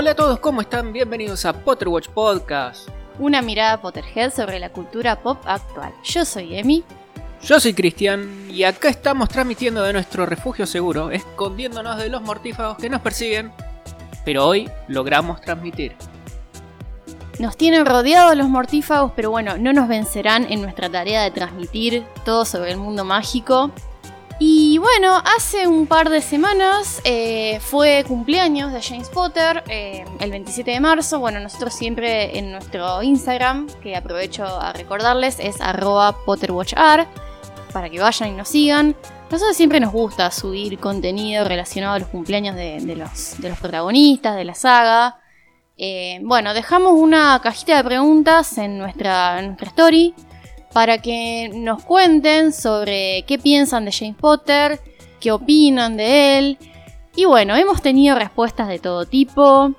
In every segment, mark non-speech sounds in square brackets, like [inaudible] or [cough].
Hola a todos, ¿cómo están? Bienvenidos a Potterwatch Podcast. Una mirada Potterhead sobre la cultura pop actual. Yo soy Emi. Yo soy Cristian y acá estamos transmitiendo de nuestro refugio seguro, escondiéndonos de los mortífagos que nos persiguen, pero hoy logramos transmitir. Nos tienen rodeados los mortífagos, pero bueno, no nos vencerán en nuestra tarea de transmitir todo sobre el mundo mágico. Y bueno, hace un par de semanas eh, fue cumpleaños de James Potter, eh, el 27 de marzo. Bueno, nosotros siempre en nuestro Instagram, que aprovecho a recordarles, es arroba PotterWatchR, para que vayan y nos sigan. Nosotros siempre nos gusta subir contenido relacionado a los cumpleaños de, los, protagonistas, de la saga. Eh, bueno, dejamos una cajita de preguntas en en nuestra story para que nos cuenten sobre qué piensan de James Potter, qué opinan de él. Y bueno, hemos tenido respuestas de todo tipo.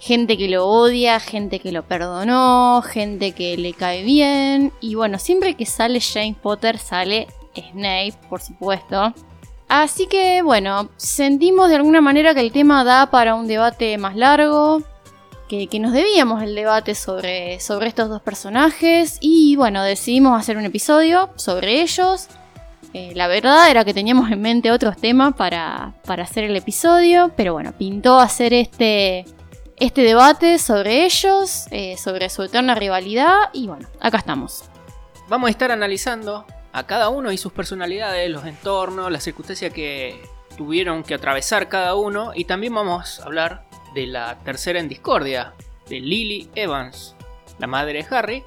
Gente que lo odia, gente que lo perdonó, gente que le cae bien. Y bueno, siempre que sale James Potter sale Snape, por supuesto. Así que bueno, sentimos de alguna manera que el tema da para un debate más largo que, nos debíamos el debate sobre, sobre estos dos personajes y bueno, decidimos hacer un episodio sobre ellos. Eh, la verdad era que teníamos en mente otros temas para, hacer el episodio, pero bueno, pintó hacer este, este debate sobre ellos, eh, sobre su eterna rivalidad y bueno, acá estamos. Vamos a estar analizando a cada uno y sus personalidades, los entornos, las circunstancias que tuvieron que atravesar cada uno y también vamos a hablar de la tercera en discordia, de Lily Evans, la madre de Harry,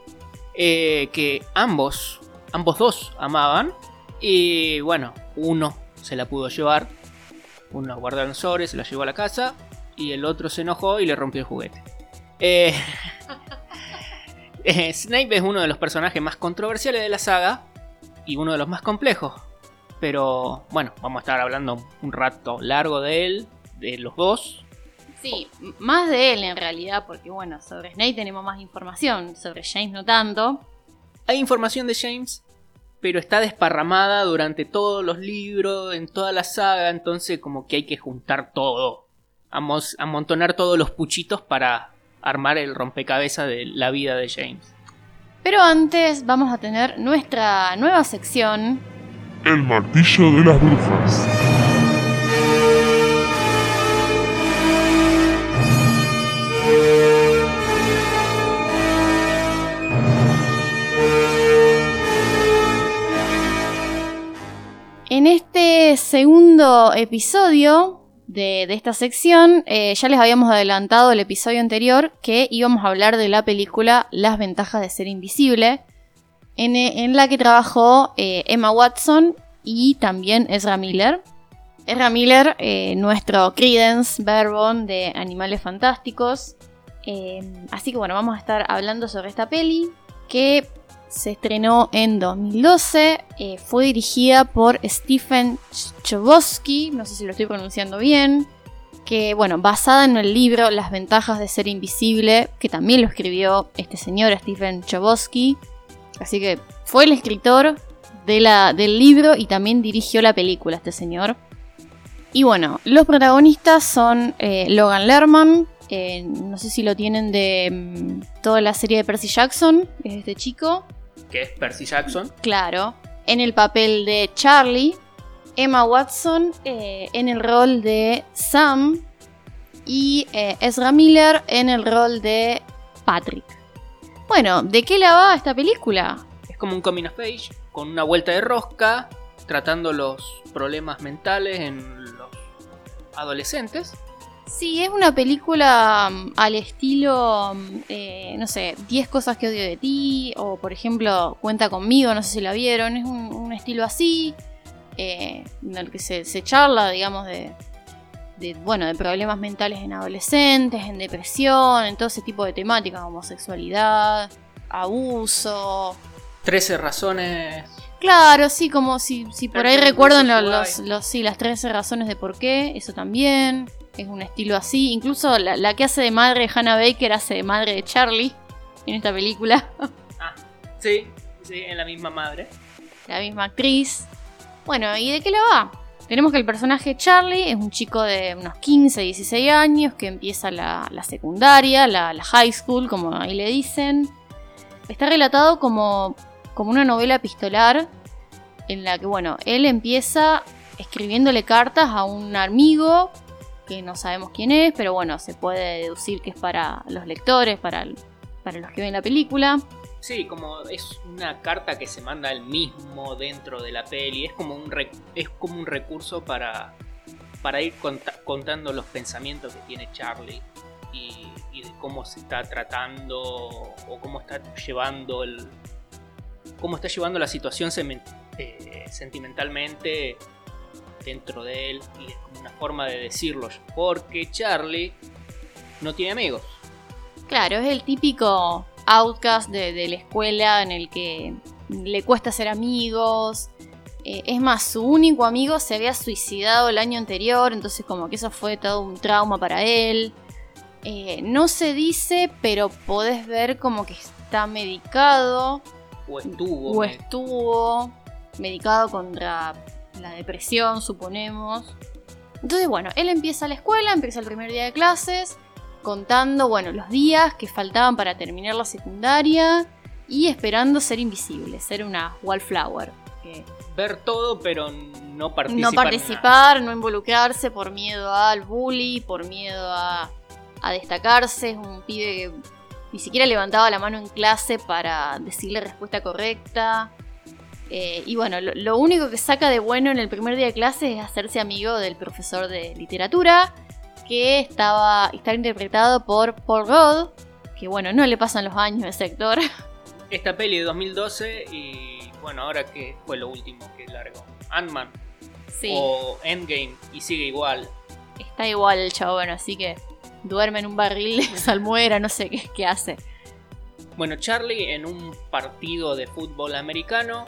eh, que ambos, ambos dos amaban. Y bueno, uno se la pudo llevar, uno guardó en sobre, se la llevó a la casa, y el otro se enojó y le rompió el juguete. Eh, [laughs] eh, Snape es uno de los personajes más controversiales de la saga y uno de los más complejos. Pero bueno, vamos a estar hablando un rato largo de él, de los dos, Sí, más de él en realidad, porque bueno, sobre Snape tenemos más información, sobre James no tanto. Hay información de James, pero está desparramada durante todos los libros, en toda la saga, entonces como que hay que juntar todo. Amontonar todos los puchitos para armar el rompecabezas de la vida de James. Pero antes vamos a tener nuestra nueva sección. El martillo de las brujas. En este segundo episodio de, esta sección, eh, ya les habíamos adelantado el episodio anterior que íbamos a hablar de la película Las ventajas de ser invisible, en, la que trabajó eh, Emma Watson y también Ezra Miller. Ezra Miller, eh, nuestro Credence Barebone de Animales Fantásticos. así que bueno, vamos a estar hablando sobre esta peli que se estrenó en 2012. Eh, fue dirigida por Stephen Chbosky, no sé si lo estoy pronunciando bien. Que, bueno, basada en el libro Las ventajas de ser invisible, que también lo escribió este señor Stephen Chbosky. Así que fue el escritor de la, del libro y también dirigió la película este señor. Y bueno, los protagonistas son eh, Logan Lerman, eh, no sé si lo tienen de mm, toda la serie de Percy Jackson, es este chico que es Percy Jackson. Claro, en el papel de Charlie, Emma Watson eh, en el rol de Sam y eh, Ezra Miller en el rol de Patrick. Bueno, ¿de qué la va esta película? Es como un coming of age, con una vuelta de rosca, tratando los problemas mentales en los adolescentes. Sí, es una película mm, al estilo, mm, eh, no sé, 10 cosas que odio de ti, o por ejemplo, Cuenta conmigo, no sé si la vieron, es un, estilo así, eh, en el que se, charla, digamos, de, bueno, de problemas mentales en adolescentes, en depresión, en todo ese tipo de temáticas, homosexualidad, abuso. 13 razones. Claro, sí, como si, si por ahí recuerdan los, los, sí, las 13 razones de por qué, eso también es un estilo así. Incluso la, que hace de madre Hannah Baker hace de madre de Charlie en esta película. [laughs] Ah, sí, sí, en la misma madre. La misma actriz. Bueno, ¿y de qué la va? Tenemos que el personaje Charlie es un chico de unos 15, 16 años que empieza la, la secundaria, la, la high school, como ahí le dicen. Está relatado como, como una novela epistolar en la que, bueno, él empieza escribiéndole cartas a un amigo que no sabemos quién es, pero bueno, se puede deducir que es para los lectores, para, para los que ven la película. Sí, como es una carta que se manda él mismo dentro de la peli. Es como un, es como un recurso para, para ir conta- contando los pensamientos que tiene Charlie y, de cómo se está tratando o cómo está llevando el. cómo está llevando la situación eh, sentimentalmente dentro de él. Y es como una forma de decirlo. Porque Charlie no tiene amigos. Claro, es el típico outcast de, de la escuela en el que le cuesta hacer amigos. Eh, es más, su único amigo se había suicidado el año anterior, entonces como que eso fue todo un trauma para él. Eh, no se dice, pero podés ver como que está medicado O estuvo. o me- estuvo medicado contra la depresión, suponemos. Entonces, bueno, él empieza la escuela, empieza el primer día de clases, contando, bueno, los días que faltaban para terminar la secundaria y esperando ser invisible, ser una wallflower. que ver todo, pero no participar. no participar, no involucrarse por miedo al bully, por miedo a, a destacarse. Es un pibe que ni siquiera levantaba la mano en clase para decirle respuesta correcta. Eh, y bueno, lo, lo único que saca de bueno en el primer día de clase es hacerse amigo del profesor de literatura, que estaba, está interpretado por Paul Rudd, que bueno, no le pasan los años a ese actor. [laughs] Esta peli de 2012 y bueno, ahora que fue lo último que largo. Ant-Man Sí, o Endgame y sigue igual. está igual el chabón, así que duerme en un barril de salmuera, no sé qué, qué hace. Bueno, Charlie en un partido de fútbol americano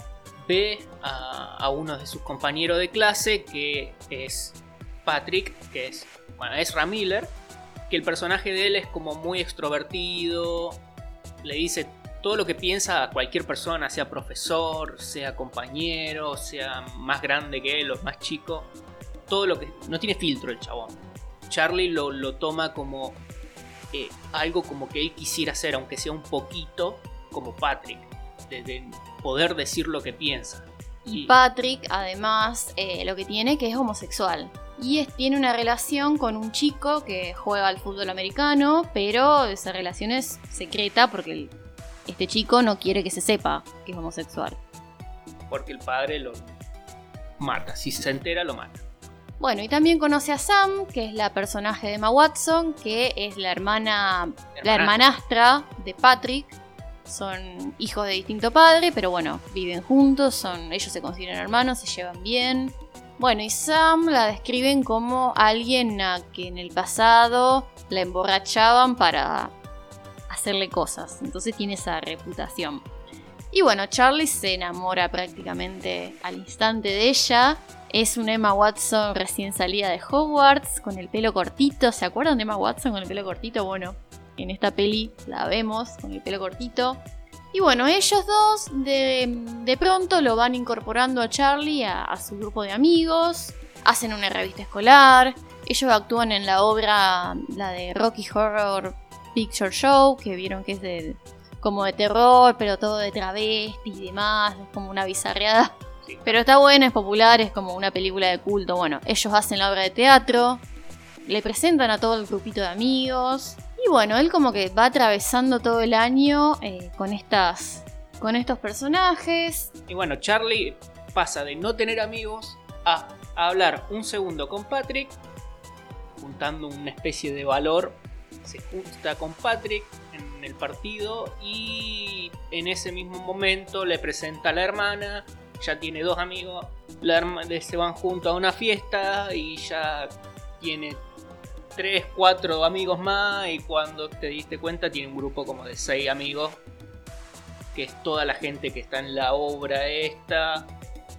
ve a, a uno de sus compañeros de clase que es Patrick, que es, bueno, es Miller, que el personaje de él es como muy extrovertido, le dice todo lo que piensa a cualquier persona, sea profesor, sea compañero, sea más grande que él o más chico, todo lo que... No tiene filtro el chabón. Charlie lo, lo toma como eh, algo como que él quisiera hacer, aunque sea un poquito como Patrick, poder decir lo que piensa. Y Patrick, además, eh, lo que tiene que es homosexual. Y es- tiene una relación con un chico que juega al fútbol americano, pero esa relación es secreta porque el- este chico no quiere que se sepa que es homosexual. porque el padre lo mata, si se entera lo mata. Bueno, y también conoce a Sam, que es la personaje de Emma Watson, que es la hermana, la hermanastra de Patrick. Son hijos de distinto padre, pero bueno, viven juntos, son, ellos se consideran hermanos, se llevan bien. Bueno, y Sam la describen como alguien a que en el pasado la emborrachaban para hacerle cosas. Entonces tiene esa reputación. Y bueno, Charlie se enamora prácticamente al instante de ella. Es una Emma Watson recién salida de Hogwarts, con el pelo cortito. ¿Se acuerdan de Emma Watson con el pelo cortito? Bueno, en esta peli la vemos con el pelo cortito. Y bueno, ellos dos de, de pronto lo van incorporando a Charlie a, a su grupo de amigos. Hacen una revista escolar. Ellos actúan en la obra, la de Rocky Horror Picture Show, que vieron que es de, como de terror, pero todo de travesti y demás. Es como una bizarreada. Sí. Pero está buena, es popular, es como una película de culto. Bueno, ellos hacen la obra de teatro, le presentan a todo el grupito de amigos. Y bueno, él como que va atravesando todo el año eh, con estas. con estos personajes. Y bueno, Charlie pasa de no tener amigos a, hablar un segundo con Patrick, juntando una especie de valor. Se junta con Patrick en el partido y en ese mismo momento le presenta a la hermana. Ya tiene dos amigos. La herma- se van juntos a una fiesta y ya tiene tres, cuatro amigos más. Y cuando te diste cuenta, tiene un grupo como de seis amigos que es toda la gente que está en la obra esta,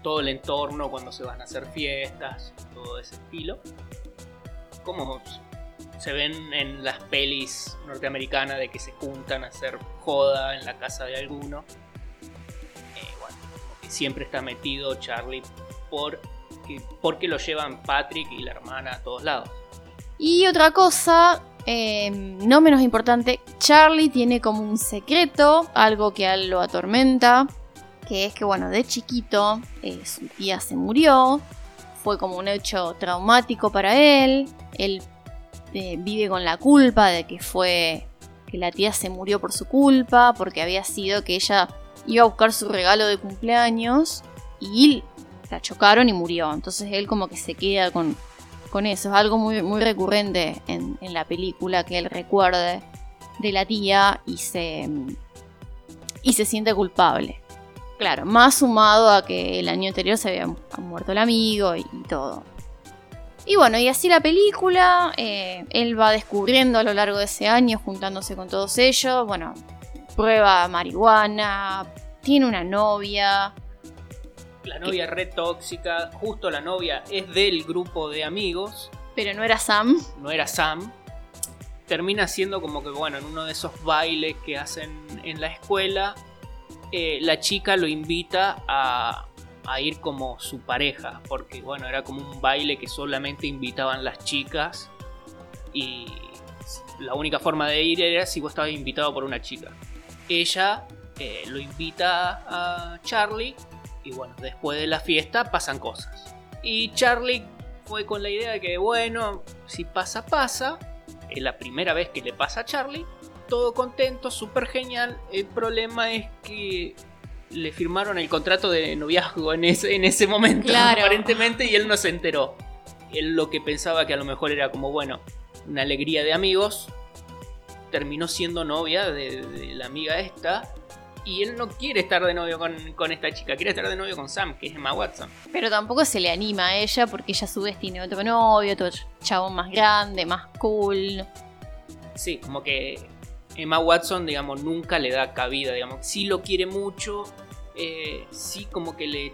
todo el entorno cuando se van a hacer fiestas, todo ese estilo. Como se ven en las pelis norteamericanas de que se juntan a hacer joda en la casa de alguno. Eh, bueno, siempre está metido Charlie por que, porque lo llevan Patrick y la hermana a todos lados. Y otra cosa, eh, no menos importante, Charlie tiene como un secreto, algo que a él lo atormenta, que es que, bueno, de chiquito eh, su tía se murió, fue como un hecho traumático para él, él eh, vive con la culpa de que fue que la tía se murió por su culpa, porque había sido que ella iba a buscar su regalo de cumpleaños y la chocaron y murió. Entonces él como que se queda con, con eso. Es algo muy, muy recurrente en, la película que él recuerde de la tía y se, y se siente culpable. Claro, más sumado a que el año anterior se había muerto el amigo y, y todo. Y bueno, y así la película, eh, él va descubriendo a lo largo de ese año, juntándose con todos ellos, bueno, prueba marihuana, tiene una novia, La novia es re tóxica, justo la novia es del grupo de amigos, pero no era Sam. no era Sam. Termina siendo como que, bueno, en uno de esos bailes que hacen en la escuela, eh, la chica lo invita a, a ir como su pareja, porque, bueno, era como un baile que solamente invitaban las chicas y la única forma de ir era si vos estabas invitado por una chica. Ella eh, lo invita a Charlie y bueno, después de la fiesta pasan cosas. Y Charlie fue con la idea de que bueno, si pasa, pasa. Es la primera vez que le pasa a Charlie. Todo contento, súper genial. El problema es que le firmaron el contrato de noviazgo en ese, en ese momento, Claro. [laughs] aparentemente, y él no se enteró. Él lo que pensaba que a lo mejor era como, bueno, una alegría de amigos, terminó siendo novia de, de la amiga esta. Y él no quiere estar de novio con, con esta chica, quiere estar de novio con Sam, que es Emma Watson. Pero tampoco se le anima a ella porque ella a su vez tiene otro novio, otro chabón más grande, más cool. Sí, como que Emma Watson, digamos, nunca le da cabida, digamos. Sí lo quiere mucho, eh, sí como que le...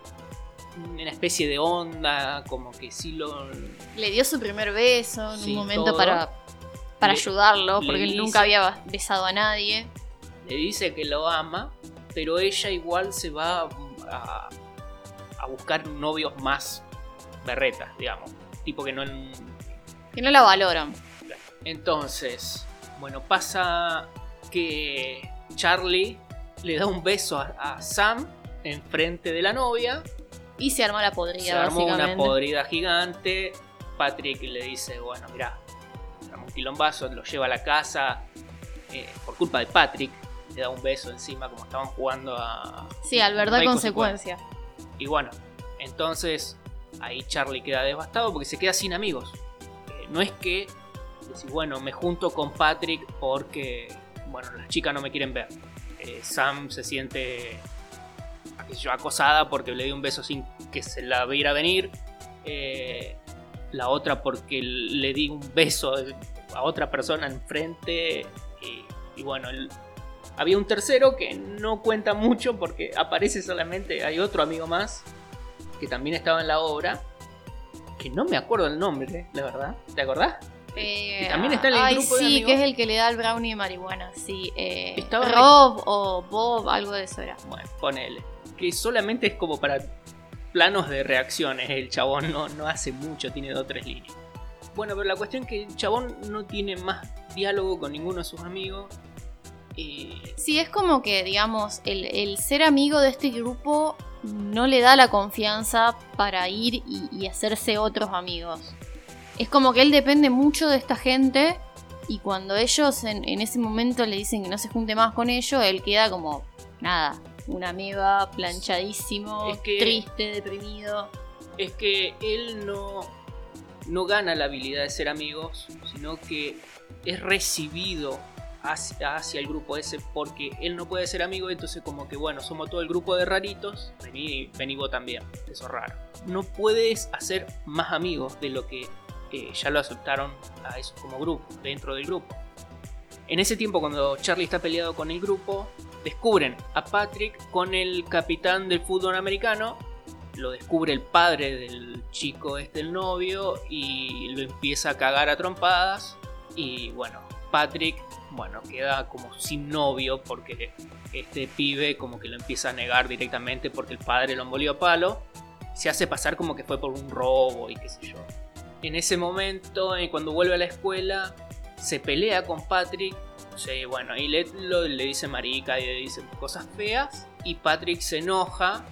Una especie de onda, como que sí lo... Le dio su primer beso en Sí, un momento todo. para, para Le- ayudarlo, porque él nunca había besado a nadie. Le dice que lo ama, pero ella igual se va a, a buscar novios más berretas, digamos. Tipo que no... Que no la valoran. Entonces, bueno, pasa que Charlie le da un beso a, a Sam enfrente de la novia. Y se armó la podrida, Se armó una podrida gigante. Patrick le dice, bueno, mirá, un quilombazo, lo lleva a la casa. eh, por culpa de Patrick, le da un beso encima como estaban jugando a... Sí, al verdad consecuencia. Y bueno, entonces ahí Charlie queda devastado porque se queda sin amigos. Eh, no es que decís, bueno, me junto con Patrick porque, bueno, las chicas no me quieren ver. Eh, Sam se siente yo, acosada porque le dio un beso sin que se la viera venir. Eh, la otra porque le di un beso a otra persona enfrente. Y, y bueno, el- había un tercero que no cuenta mucho porque aparece solamente, hay otro amigo más que también estaba en la obra, que no me acuerdo el nombre, la verdad. ¿Te acordás? Eh, Y también está en el ay, grupo de sí, amigos. que es el que le da el brownie de marihuana. Sí, eh, Estaba re- Rob o Bob, algo de eso era. Bueno, ponele. Que solamente es como para planos de reacciones. El chabón no, no hace mucho, tiene dos o tres líneas. Bueno, pero la cuestión es que el chabón no tiene más diálogo con ninguno de sus amigos. Y Sí, es como que, digamos, el, el ser amigo de este grupo no le da la confianza para ir y, y hacerse otros amigos. Es como que él depende mucho de esta gente y cuando ellos en, en ese momento le dicen que no se junte más con ellos, él queda como, nada, una amiga planchadísimo, Es que- triste, deprimido. es que él no, no gana la habilidad de ser amigos, sino que es recibido hacia, el grupo ese porque él no puede ser amigo, entonces como que bueno, somos todo el grupo de raritos, vení, vos también, eso es raro. No puedes hacer más amigos de lo que ya lo aceptaron a eso como grupo, dentro del grupo. En ese tiempo cuando Charlie está peleado con el grupo, descubren a Patrick con el capitán del fútbol americano lo descubre el padre del chico este el novio y lo empieza a cagar a trompadas y bueno Patrick bueno queda como sin novio porque este pibe como que lo empieza a negar directamente porque el padre lo envolvió a palo se hace pasar como que fue por un robo y qué sé yo. En ese momento, eh, cuando vuelve a la escuela, se pelea con Patrick. Sí, bueno, y le, lo- le dice marica y le dice cosas feas. Y Patrick se enoja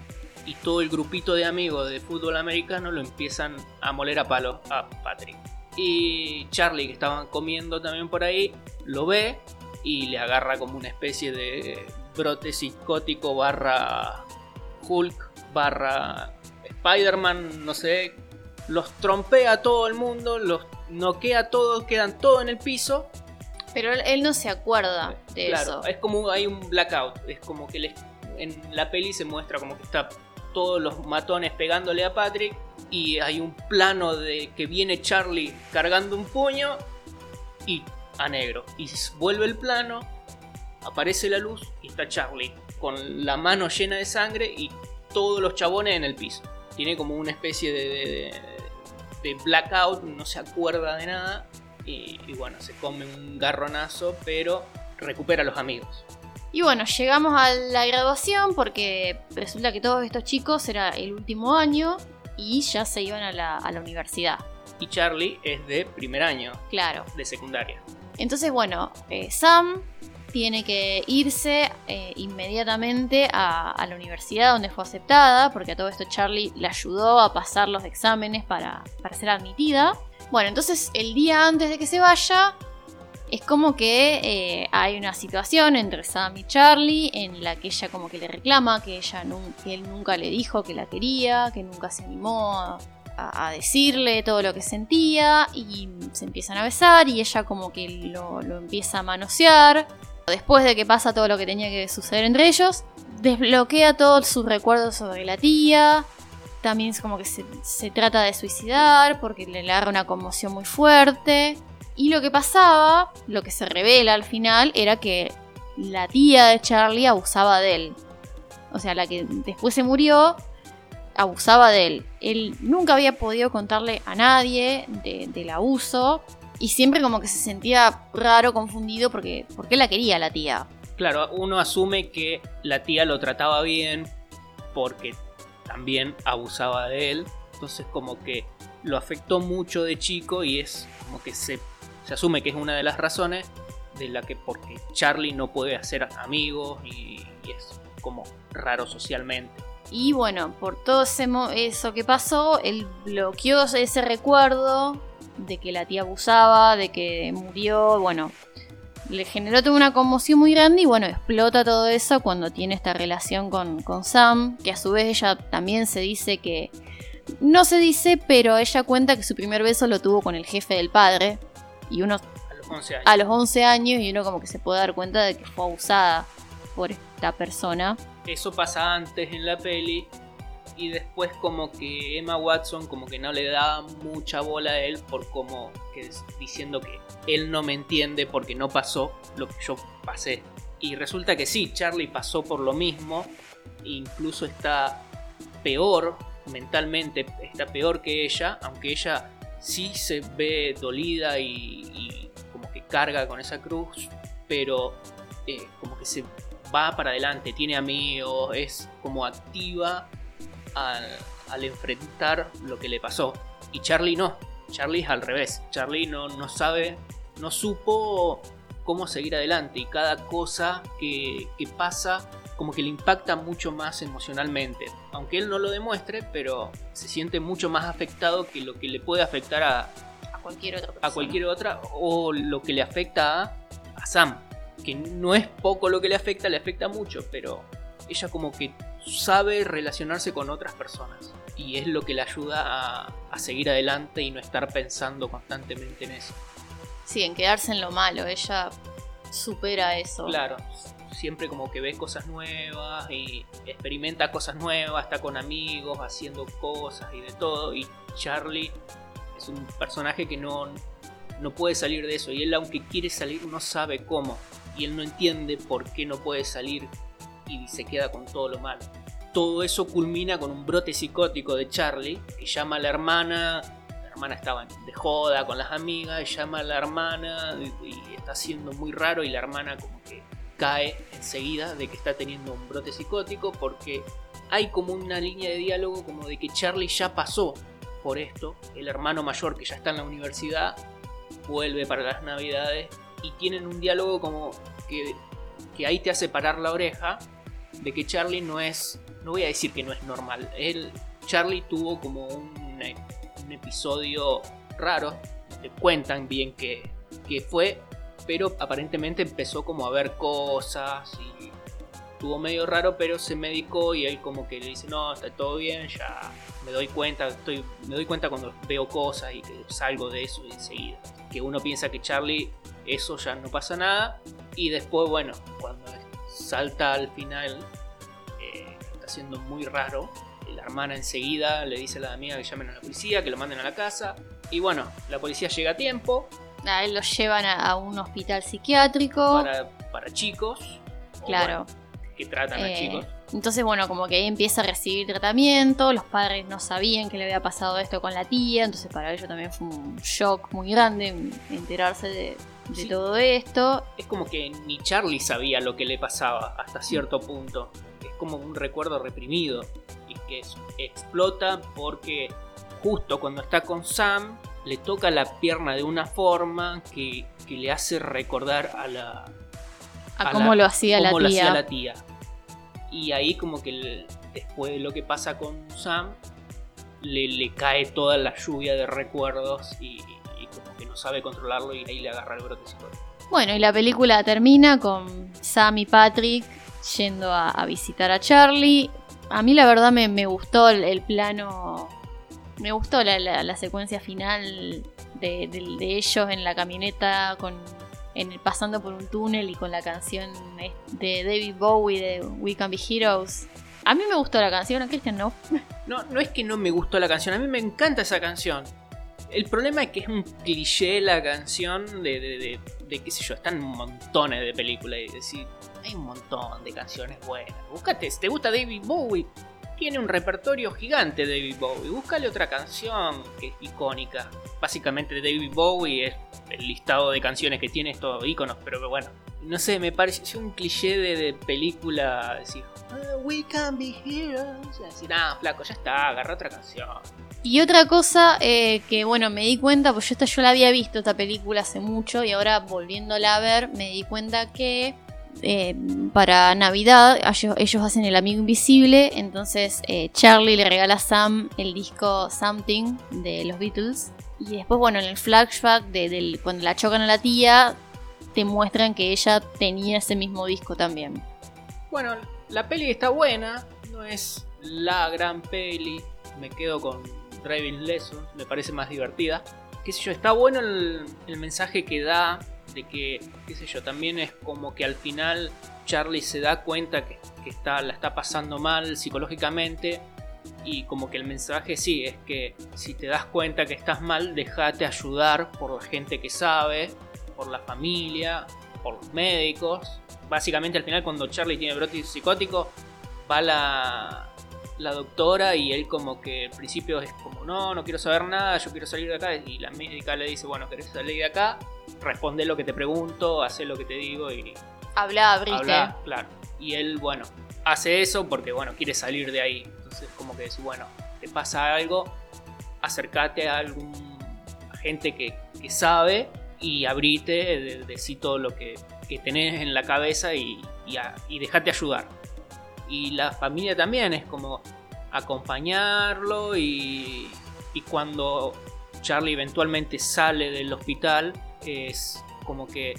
y todo el grupito de amigos de fútbol americano lo empiezan a moler a palos a Patrick. Y Charlie, que estaban comiendo también por ahí, lo ve y le agarra como una especie de brote psicótico barra Hulk barra Spider-Man, no sé. Los trompea a todo el mundo, los noquea a todos, quedan todos en el piso. Pero él, no se acuerda de Claro, eso. es como hay un blackout. Es como que les- en la peli se muestra como que está todos los matones pegándole a Patrick. Y hay un plano de que viene Charlie cargando un puño y a negro. Y vuelve el plano, aparece la luz y está Charlie con la mano llena de sangre y todos los chabones en el piso. Tiene como una especie de blackout, no se acuerda de nada. Y, y bueno, se come un garronazo, pero recupera a los amigos. Y bueno, llegamos a la graduación porque resulta que todos estos chicos era el último año y ya se iban a la, a la universidad. Y Charlie es de primer año Claro. de secundaria. Entonces, bueno, eh, Sam tiene que irse eh, inmediatamente a, a la universidad donde fue aceptada, porque a todo esto Charlie le ayudó a pasar los exámenes para, para ser admitida. Bueno, entonces el día antes de que se vaya, es como que eh, hay una situación entre Sam y Charlie en la que ella como que le reclama que, ella él nunca le dijo que la quería, que nunca se animó a decirle todo lo que sentía y se empiezan a besar y ella como que lo, lo empieza a manosear. Después de que pasa todo lo que tenía que suceder entre ellos, desbloquea todos sus recuerdos sobre la tía. También es como que se, se trata de suicidar porque le agarra una conmoción muy fuerte. Y lo que pasaba, lo que se revela al final, era que la tía de Charlie abusaba de él. O sea, la que después se murió, abusaba de él. Él nunca había podido contarle a nadie de- del abuso. Y siempre como que se sentía raro, confundido, porque, porque la quería la tía. Claro, uno asume que la tía lo trataba bien porque también abusaba de él. Entonces como que lo afectó mucho de chico y es como que se, se asume que es una de las razones de la que porque Charlie no puede hacer amigos y, es como raro socialmente. Y bueno, por todo ese eso que pasó, él bloqueó ese recuerdo de que la tía abusaba, de que murió, bueno, le generó toda una conmoción muy grande y bueno, explota todo eso cuando tiene esta relación con, con Sam, que a su vez ella también se dice que... No se dice, pero ella cuenta que su primer beso lo tuvo con el jefe del padre. Y uno A los 11 años. a los 11 años y uno como que se puede dar cuenta de que fue abusada por esta persona. Eso pasa antes en la peli y después como que Emma Watson como que no le da mucha bola a él por como que es- diciendo que él no me entiende porque no pasó lo que yo pasé. Y resulta que sí, Charlie pasó por lo mismo, incluso está peor mentalmente, está peor que ella, aunque ella sí se ve dolida y, como que carga con esa cruz, pero eh, como que se va para adelante, tiene amigos, es como activa al, al enfrentar lo que le pasó. Y Charlie no, Charlie es al revés, Charlie no, no sabe, no supo cómo seguir adelante y cada cosa que, que pasa como que le impacta mucho más emocionalmente. Aunque él no lo demuestre, pero se siente mucho más afectado que lo que le puede afectar a, A cualquier otra persona. a cualquier otra o lo que le afecta a, a Sam. Que no es poco lo que le afecta, le afecta mucho, pero ella como que sabe relacionarse con otras personas. Y es lo que le ayuda a, a seguir adelante y no estar pensando constantemente en eso. Sí, en quedarse en lo malo. Ella supera eso. Claro, siempre como que ve cosas nuevas y experimenta cosas nuevas, está con amigos, haciendo cosas y de todo. Y Charlie es un personaje que no, no puede salir de eso. Y él aunque quiere salir no sabe cómo. Y él no entiende por qué no puede salir y se queda con todo lo malo. Todo eso culmina con un brote psicótico de Charlie que llama a la hermana. La hermana estaba de joda con las amigas, llama a la hermana y, y está siendo muy raro y la hermana como que cae enseguida de que está teniendo un brote psicótico porque hay como una línea de diálogo como de que Charlie ya pasó por esto, el hermano mayor que ya está en la universidad vuelve para las navidades y tienen un diálogo como que, que ahí te hace parar la oreja de que Charlie no es, no voy a decir que no es normal, él, Charlie tuvo como un, un episodio raro, te cuentan bien que, que fue, pero aparentemente empezó como a ver cosas y estuvo medio raro, pero se medicó y él como que le dice, no, está todo bien, ya me doy cuenta, estoy, me doy cuenta cuando veo cosas y que salgo de eso enseguida. Que uno piensa que Charlie, eso ya no pasa nada, y después, bueno, cuando salta al final, eh, está siendo muy raro, la hermana enseguida le dice a la amiga que llamen a la policía, que lo manden a la casa, y bueno, la policía llega a tiempo. A él lo llevan a, un hospital psiquiátrico. Para, chicos. Claro. que tratan a eh, chicos. Entonces, bueno, como que ahí empieza a recibir tratamiento, los padres no sabían que le había pasado esto con la tía, entonces para ellos también fue un shock muy grande enterarse de, todo esto. Es como que ni Charlie sabía lo que le pasaba hasta cierto punto. Es como un recuerdo reprimido y que explota porque justo cuando está con Sam le toca la pierna de una forma que, le hace recordar a la... A, cómo, lo, hacía la tía. Y ahí como que después de lo que pasa con Sam, le, cae toda la lluvia de recuerdos y, como que no sabe controlarlo y ahí le agarra el brote. Bueno, y la película termina con Sam y Patrick yendo a, visitar a Charlie. A mí la verdad me, gustó el, plano, me gustó la, secuencia final de, ellos en la camioneta con pasando por un túnel y con la canción de David Bowie de We Can Be Heroes. A mí me gustó la canción, a Christian no. [laughs] No, no es que no me gustó la canción, a mí me encanta esa canción. El problema es que es un cliché la canción de, de, de, qué sé yo, están montones de películas y decir, hay un montón de canciones buenas. Búscate, si te gusta David Bowie, tiene un repertorio gigante David Bowie. Búscale otra canción que es icónica. Básicamente David Bowie es el listado de canciones que tiene estos iconos, pero bueno. No sé, me pareció un cliché de, película decir, ah, We can be heroes. Decir, ah, flaco, ya está, agarra otra canción. Y otra cosa eh, que, bueno, me di cuenta, pues yo, esta, yo la había visto esta película hace mucho y ahora volviéndola a ver, me di cuenta que eh, para Navidad ellos, hacen el amigo invisible, entonces eh, Charlie le regala a Sam el disco Something de los Beatles. Y después, bueno, en el flashback de, cuando la chocan a la tía, te muestran que ella tenía ese mismo disco también. Bueno, la peli está buena, no es la gran peli, me quedo con Driving Lessons, me parece más divertida. Qué sé yo, está bueno el mensaje que da de que, qué sé yo, también es como que al final Charlie se da cuenta que, está, la está pasando mal psicológicamente y como que el mensaje sí es que si te das cuenta que estás mal, déjate ayudar por la gente que sabe, por la familia, por los médicos. Básicamente al final cuando Charlie tiene brote psicótico, va la, la doctora y él como que al principio es como, no, no quiero saber nada, yo quiero salir de acá. Y la médica le dice, bueno, ¿querés salir de acá? responde lo que te pregunto, hace lo que te digo y... Habla, abrite. claro. Y él, bueno, hace eso porque, bueno, quiere salir de ahí. Entonces, como que dice, bueno, te pasa algo, acércate a algún gente que, sabe y abrite, de, decir todo lo que, que, tenés en la cabeza y, y, y dejate ayudar. Y la familia también es como acompañarlo y, cuando Charlie eventualmente sale del hospital, es como que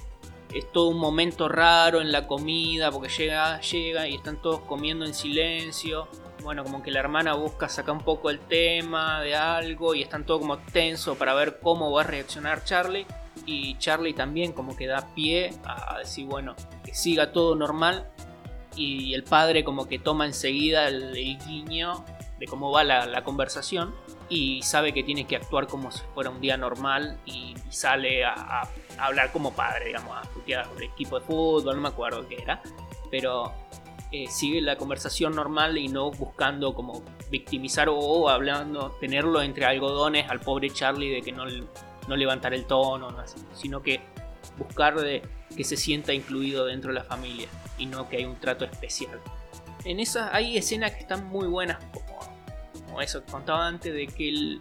es todo un momento raro en la comida porque llega, llega y están todos comiendo en silencio. Bueno, como que la hermana busca sacar un poco el tema de algo y están todos como tenso para ver cómo va a reaccionar Charlie. Y Charlie también como que da pie a decir, bueno, que siga todo normal. Y el padre como que toma enseguida el, guiño de cómo va la conversación y sabe que tiene que actuar como si fuera un día normal y, sale a, hablar como padre, digamos, a putear el equipo de fútbol, no me acuerdo qué era, pero eh, sigue la conversación normal y no buscando como victimizar o, hablando, tenerlo entre algodones al pobre Charlie de que no, no levantar el tono, sino que buscar de que se sienta incluido dentro de la familia y no que hay un trato especial. en esas hay escenas que están muy buenas, como, como eso que contaba antes, de que el,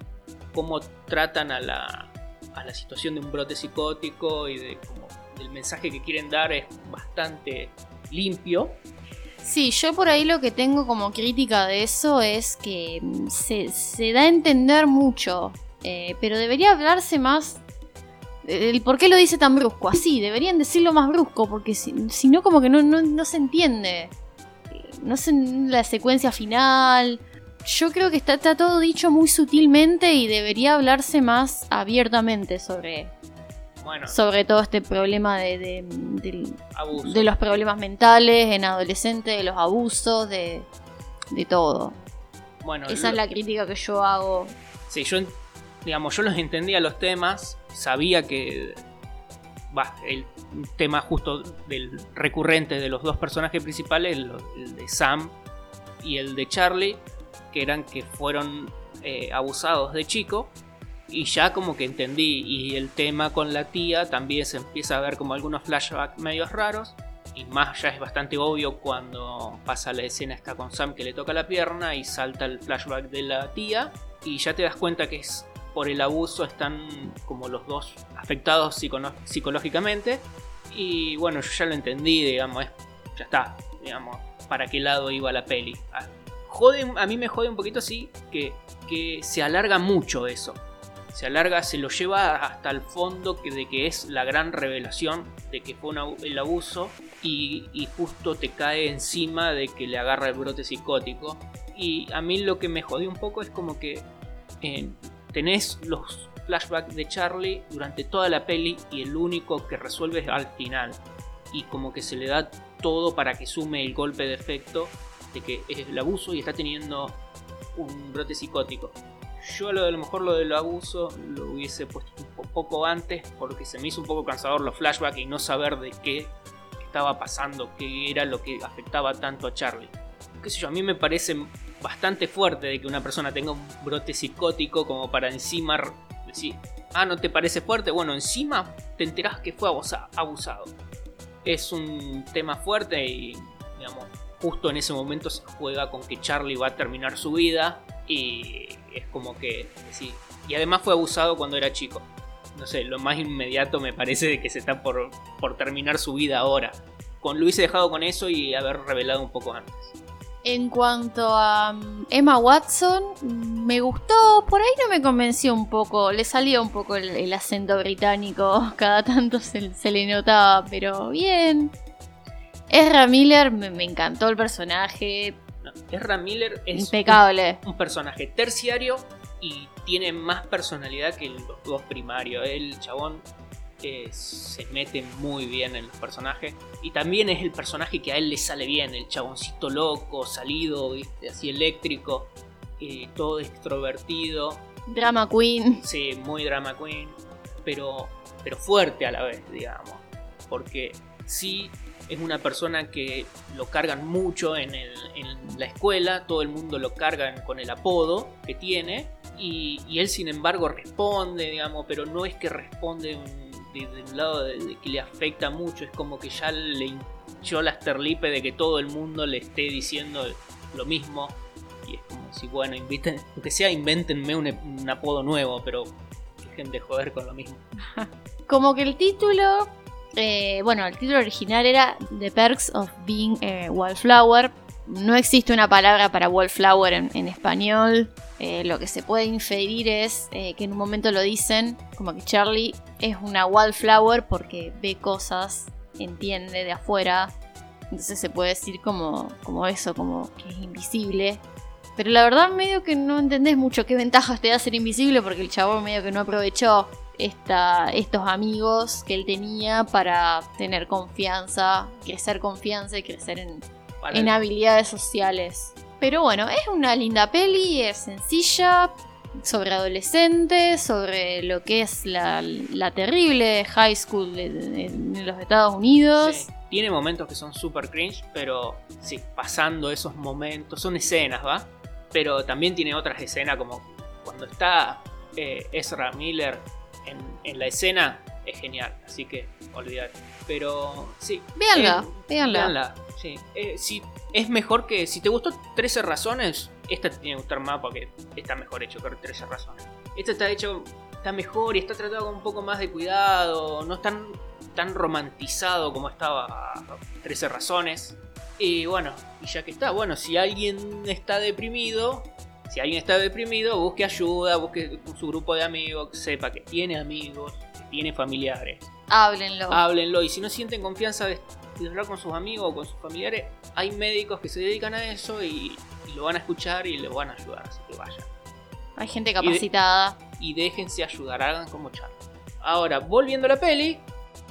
cómo tratan a la, a la situación de un brote psicótico y de cómo el mensaje que quieren dar es bastante limpio. Sí, yo por ahí lo que tengo como crítica de eso es que mm, se, se da a entender mucho, eh, pero debería hablarse más el por qué lo dice tan brusco. Así, deberían decirlo más brusco, porque si, si no, como que no, no, no se entiende. No sé la secuencia final. Yo creo que está, está todo dicho muy sutilmente y debería hablarse más abiertamente sobre, Bueno, sobre todo este problema de, de, de los problemas mentales en adolescentes, de los abusos, de, de todo. Bueno, Esa lo- es la crítica que yo hago. Sí, yo, digamos, yo los entendía los temas, sabía que, el tema justo del recurrente de los dos personajes principales, el, el de Sam y el de Charlie, que eran que fueron eh, abusados de chico, y ya como que entendí, y el tema con la tía también se empieza a ver como algunos flashbacks medios raros, y más ya es bastante obvio cuando pasa la escena esta con Sam que le toca la pierna y salta el flashback de la tía, y ya te das cuenta que es por el abuso están como los dos afectados psicológicamente. Y bueno yo ya lo entendí digamos es- ya está digamos para qué lado iba la peli. Ah, a mí me jode un poquito sí que, que se alarga mucho eso. Se alarga se lo lleva hasta el fondo que, de que es la gran revelación de que fue un abu- el abuso y, y justo te cae encima de que le agarra el brote psicótico. Y a mí lo que me jodió un poco es como que eh, tenés los flashbacks de Charlie durante toda la peli y el único que resuelve es al final. Y como que se le da todo para que sume el golpe de efecto de que es el abuso y está teniendo un brote psicótico. Yo a lo, a lo mejor lo del abuso lo hubiese puesto un po- poco antes porque se me hizo un poco cansador los flashbacks y no saber de qué estaba pasando, qué era lo que afectaba tanto a Charlie. Qué sé yo, a mí me parece bastante fuerte de que una persona tenga un brote psicótico como para encima decir, ah, ¿no te parece fuerte? Bueno, encima te enterás que fue abusa- abusado. Es un tema fuerte y, digamos, justo en ese momento se juega con que Charlie va a terminar su vida y es como que, sí. Y además fue abusado cuando era chico. No sé, lo más inmediato me parece de que se está por, por terminar su vida ahora. Con, hubiese dejado con eso y haber revelado un poco antes. En cuanto a mm, Emma Watson, me gustó, por ahí no me convenció un poco, le salía un poco el, el acento británico, [laughs] cada tanto se, se le notaba, pero bien. Ezra Miller, me, me encantó el personaje, No, Ezra Miller es impecable. un personaje terciario y tiene más personalidad que los dos primarios. El chabón eh, se mete muy bien en los personajes y también es el personaje que a él le sale bien, el chaboncito loco, salido, ¿viste? así eléctrico, eh, todo extrovertido, Drama Queen. sí, muy drama queen, pero, pero fuerte a la vez, digamos, porque sí es una persona que lo cargan mucho en, el- en la escuela, todo el mundo lo cargan con el apodo que tiene, y, y él sin embargo responde, digamos, pero no es que responde un- de, de un lado de, que le afecta mucho, es como que ya le hinchó la esterlipe de que todo el mundo le esté diciendo lo mismo, y es como si, bueno, inviten, aunque sea, invéntenme un, un apodo nuevo, pero dejen de joder con lo mismo. [laughs] Como que el título, eh, bueno, el título original era The Perks of Being a Wallflower. No existe una palabra para wallflower en, español. Eh, lo que se puede inferir es eh, que en un momento lo dicen, como que Charlie es una wallflower porque ve cosas, entiende de afuera. Entonces se puede decir como, como eso, como que es invisible. Pero la verdad medio que no entendés mucho qué ventajas te da ser invisible porque el chabón medio que no aprovechó estos amigos que él tenía para tener confianza, crecer confianza y crecer en, Para- en habilidades sociales. Pero bueno, es una linda peli, es sencilla, sobre adolescentes, sobre lo que es la, la terrible high school de los Estados Unidos. Sí, Tiene momentos que son super cringe, pero sí, pasando esos momentos, son escenas, ¿va? Pero también tiene otras escenas como cuando está eh, Ezra Miller en, en la escena, es genial, así que olvidate. Pero sí. Véanla, eh, véanla. véanla. Sí. Eh, si, es mejor que. Si te gustó 13 razones, esta te tiene que gustar más porque está mejor hecho que 13 razones. Esta está hecho. Está mejor y está tratado con un poco más de cuidado. No es tan, tan romantizado como estaba 13 razones. Y bueno, y ya que está, bueno, si alguien está deprimido, si alguien está deprimido, busque ayuda, busque su grupo de amigos, sepa que tiene amigos, que tiene familiares. Háblenlo. Háblenlo. Y si no sienten confianza de, de hablar con sus amigos o con sus familiares, hay médicos que se dedican a eso y, y lo van a escuchar y lo van a ayudar. Así que vayan. Hay gente capacitada. Y déjense ayudar, hagan como Charlie. Ahora, volviendo a la peli,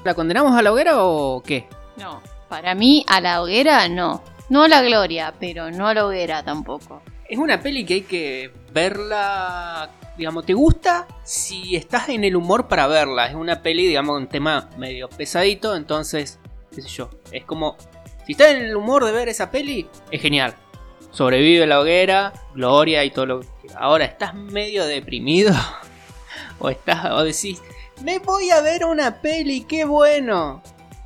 ¿la condenamos a la hoguera o qué? No. Para mí, a la hoguera no. No a la gloria, pero no a la hoguera tampoco. Es una peli que hay que verla, digamos, ¿te gusta? Si estás en el humor para verla. Es una peli, digamos, un tema medio pesadito, entonces, yo, es como... Si estás en el humor de ver esa peli, es genial. Sobrevive la hoguera, gloria y todo lo que... Ahora, ¿estás medio deprimido? [laughs] o estás, o decís, me voy a ver una peli, qué bueno.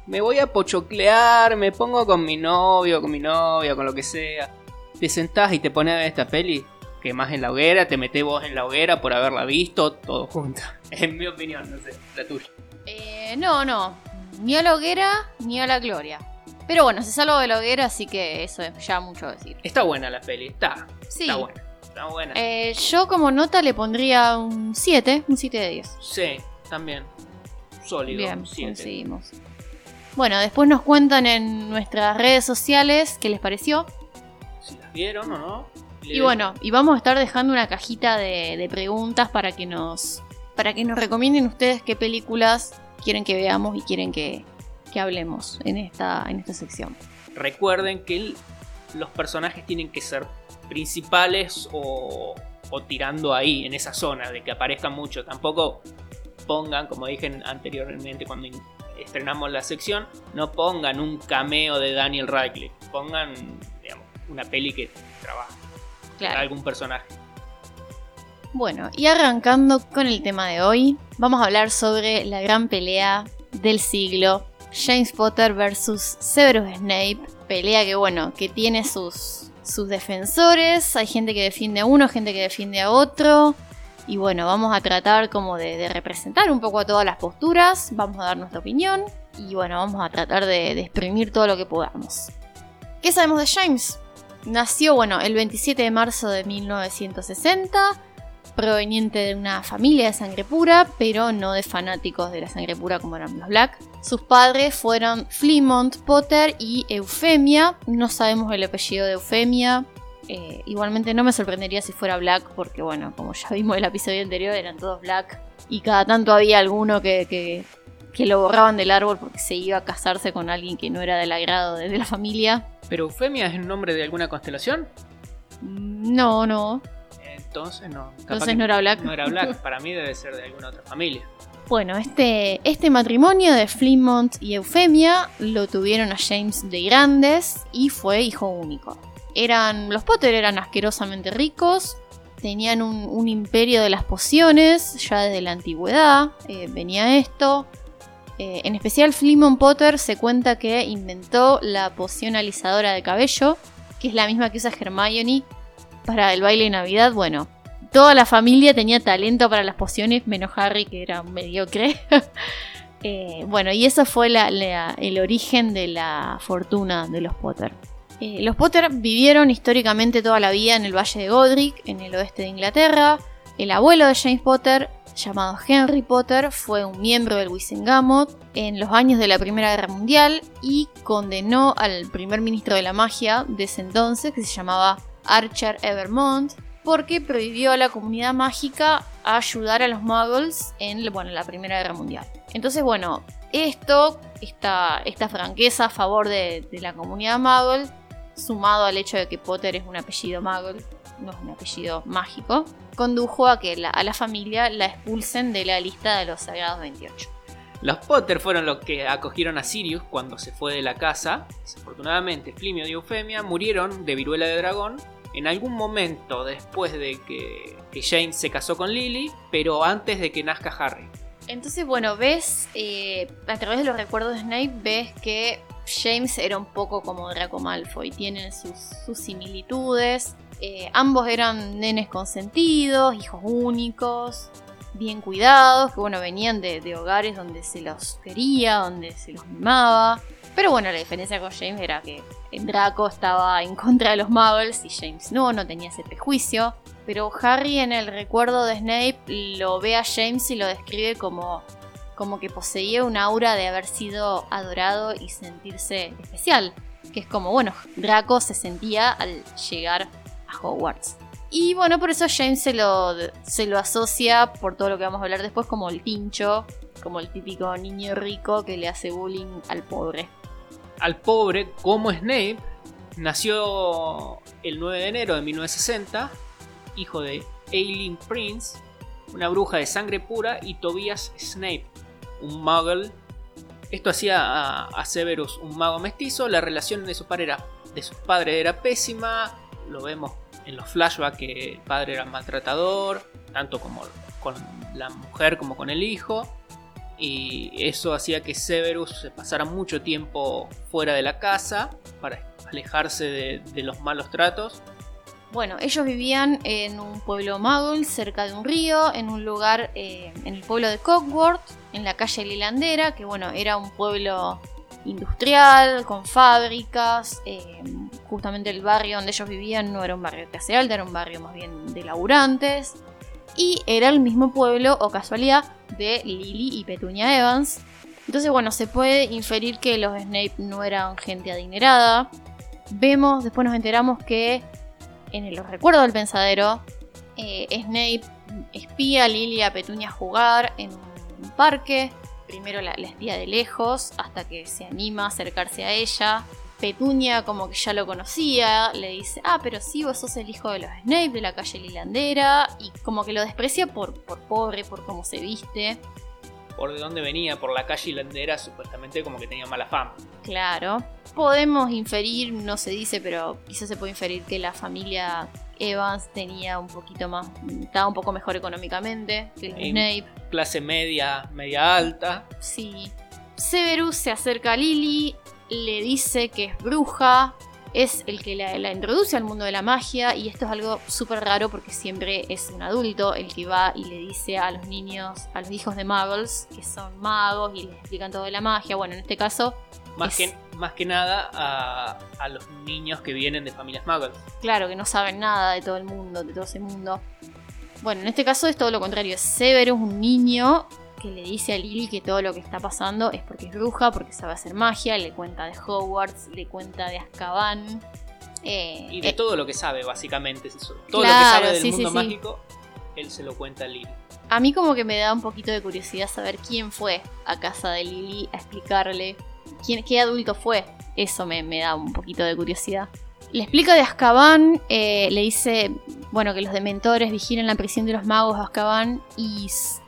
Me voy a pochoclear, me pongo con mi novio, con mi novia, con lo que sea te sentás y te pones a ver esta peli, que más en la hoguera, te metés vos en la hoguera por haberla visto, todo junto. [laughs] En mi opinión, no sé, la tuya. Eh, no, no. Ni a la hoguera, ni a la gloria. Pero bueno, se salvo de la hoguera, así que eso es ya mucho decir. Está buena la peli, está. Sí. Está buena. Está buena. Eh, yo como nota le pondría un 7, un 7 de 10. Sí, también. Sólido. Bien, conseguimos. Bueno, después nos cuentan en nuestras redes sociales qué les pareció. Si las vieron o no. Y bueno, y vamos a estar dejando una cajita de, de preguntas para que nos para que nos recomienden ustedes qué películas quieren que veamos y quieren que, que hablemos en esta, en esta sección. Recuerden que el- los personajes tienen que ser principales o, o tirando ahí, en esa zona, de que aparezcan mucho. Tampoco pongan, como dije anteriormente cuando estrenamos la sección, no pongan un cameo de Daniel Radcliffe. Pongan, digamos, una peli que trabaja. Claro. Algún personaje. Bueno, y arrancando con el tema de hoy, vamos a hablar sobre la gran pelea del siglo, James Potter versus Severus Snape, pelea que bueno, que tiene sus, sus defensores, hay gente que defiende a uno, gente que defiende a otro, y bueno, vamos a tratar como de, representar un poco a todas las posturas, vamos a dar nuestra opinión, y bueno, vamos a tratar de, de exprimir todo lo que podamos. ¿Qué sabemos de James? Nació, bueno, el 27 de marzo de 1960, proveniente de una familia de sangre pura, pero no de fanáticos de la sangre pura como eran los Black. Sus padres fueron Flemont Potter y Eufemia. No sabemos el apellido de Eufemia. Eh, igualmente no me sorprendería si fuera Black, porque bueno, como ya vimos el episodio anterior, eran todos Black. Y cada tanto había alguno que, que, que lo borraban del árbol porque se iba a casarse con alguien que no era del agrado de, la familia. ¿Pero Eufemia es el nombre de alguna constelación? No, no. Entonces no. Entonces era Black. No era Black. Para mí debe ser de alguna otra familia. Bueno, este, este matrimonio de Flemont y Eufemia lo tuvieron a James de grandes y fue hijo único. Eran, los Potter eran asquerosamente ricos, tenían un, un imperio de las pociones ya desde la antigüedad, eh, venía esto. Eh, en especial Flemont Potter se cuenta que inventó la poción alisadora de cabello, que es la misma que usa Hermione para el baile de Navidad. Bueno, toda la familia tenía talento para las pociones, menos Harry, que era mediocre. [laughs] Eh, bueno, y eso fue la- el origen de la fortuna de los Potter. Eh, los Potter vivieron históricamente toda la vida en el Valle de Godric, en el oeste de Inglaterra. El abuelo de James Potter, llamado Henry Potter, fue un miembro del Wisengamot en los años de la Primera Guerra Mundial y condenó al primer ministro de la magia de ese entonces, que se llamaba Archer Evermont, porque prohibió a la comunidad mágica ayudar a los muggles en bueno, la Primera Guerra Mundial. Entonces, bueno, esto, esta, esta franqueza a favor de, de la comunidad muggle, sumado al hecho de que Potter es un apellido muggle, no es un apellido mágico, condujo a que la- a la familia la expulsen de la lista de los Sagrados 28. Los Potter fueron los que acogieron a Sirius cuando se fue de la casa. Desafortunadamente, Flimio y Eufemia murieron de viruela de dragón en algún momento después de que, que James se casó con Lily, pero antes de que nazca Harry. Entonces, bueno, ves, eh, a través de los recuerdos de Snape, ves que James era un poco como Draco Malfoy, tienen sus, sus similitudes. Eh, ambos eran nenes consentidos, hijos únicos, bien cuidados, que bueno, venían de, hogares donde se los quería, donde se los mimaba. Pero bueno, la diferencia con James era que Draco estaba en contra de los Muggles y James no, no tenía ese prejuicio. Pero Harry en el recuerdo de Snape lo ve a James y lo describe como, como que poseía un aura de haber sido adorado y sentirse especial. Que es como, bueno, Draco se sentía al llegar a Hogwarts. Y bueno, por eso James se lo, se lo asocia, por todo lo que vamos a hablar después, como el tincho, como el típico niño rico que le hace bullying al pobre. Al pobre, como Snape, nació el 9 de enero de 1960, hijo de Aileen Prince, una bruja de sangre pura, y Tobias Snape, un muggle. Esto hacía a, Severus un mago mestizo, la relación de su padre era, de su padre era pésima, lo vemos en los flashbacks que el padre era maltratador, tanto como con la mujer como con el hijo. Y eso hacía que Severus se pasara mucho tiempo fuera de la casa para alejarse de, los malos tratos. Bueno, ellos vivían en un pueblo muggle cerca de un río, en un lugar, eh, en el pueblo de Cockworth, en la calle Lilandera, que bueno, era un pueblo industrial, con fábricas. eh, justamente el barrio donde ellos vivían no era un barrio clase alta, era un barrio más bien de laburantes. Y era el mismo pueblo, o casualidad, de Lily y Petunia Evans. Entonces, bueno, se puede inferir que los Snape no eran gente adinerada. Vemos, después nos enteramos que en el recuerdo del pensadero, eh, Snape espía a Lily y a Petunia jugar en un parque. Primero la, la espía de lejos hasta que se anima a acercarse a ella. Petunia como que ya lo conocía, le dice, ah, pero sí, vos sos el hijo de los Snape de la calle Lilandera, y como que lo desprecia por, por pobre, por cómo se viste. Por de dónde venía, por la calle hilandera, supuestamente como que tenía mala fama. Claro. Podemos inferir, no se dice, pero quizás se puede inferir que la familia Evans tenía un poquito más, estaba un poco mejor económicamente que Y- Snape. Clase media, media alta. Sí. Severus se acerca a Lily, le dice que es bruja, es el que la, la introduce al mundo de la magia y esto es algo súper raro porque siempre es un adulto el que va y le dice a los niños, a los hijos de muggles que son magos y les explican todo de la magia. Bueno, en este caso, Más, Es- que, más que nada a, a los niños que vienen de familias muggles. claro que no saben nada de todo el mundo, de todo ese mundo. Bueno, en este caso es todo lo contrario, es Severus un niño que le dice a Lily que todo lo que está pasando es porque es bruja, porque sabe hacer magia, le cuenta de Hogwarts, le cuenta de Azkaban. eh, Y de eh, todo lo que sabe, básicamente. es eso. Todo Claro, lo que sabe del sí, mundo sí, sí. mágico, él se lo cuenta a Lily. a mí como que me da un poquito de curiosidad saber quién fue a casa de Lily a explicarle quién, qué adulto fue. Eso me, me da un poquito de curiosidad. Le explica de Azkaban, eh, le dice, bueno, que los dementores vigilan la prisión de los magos de Azkaban y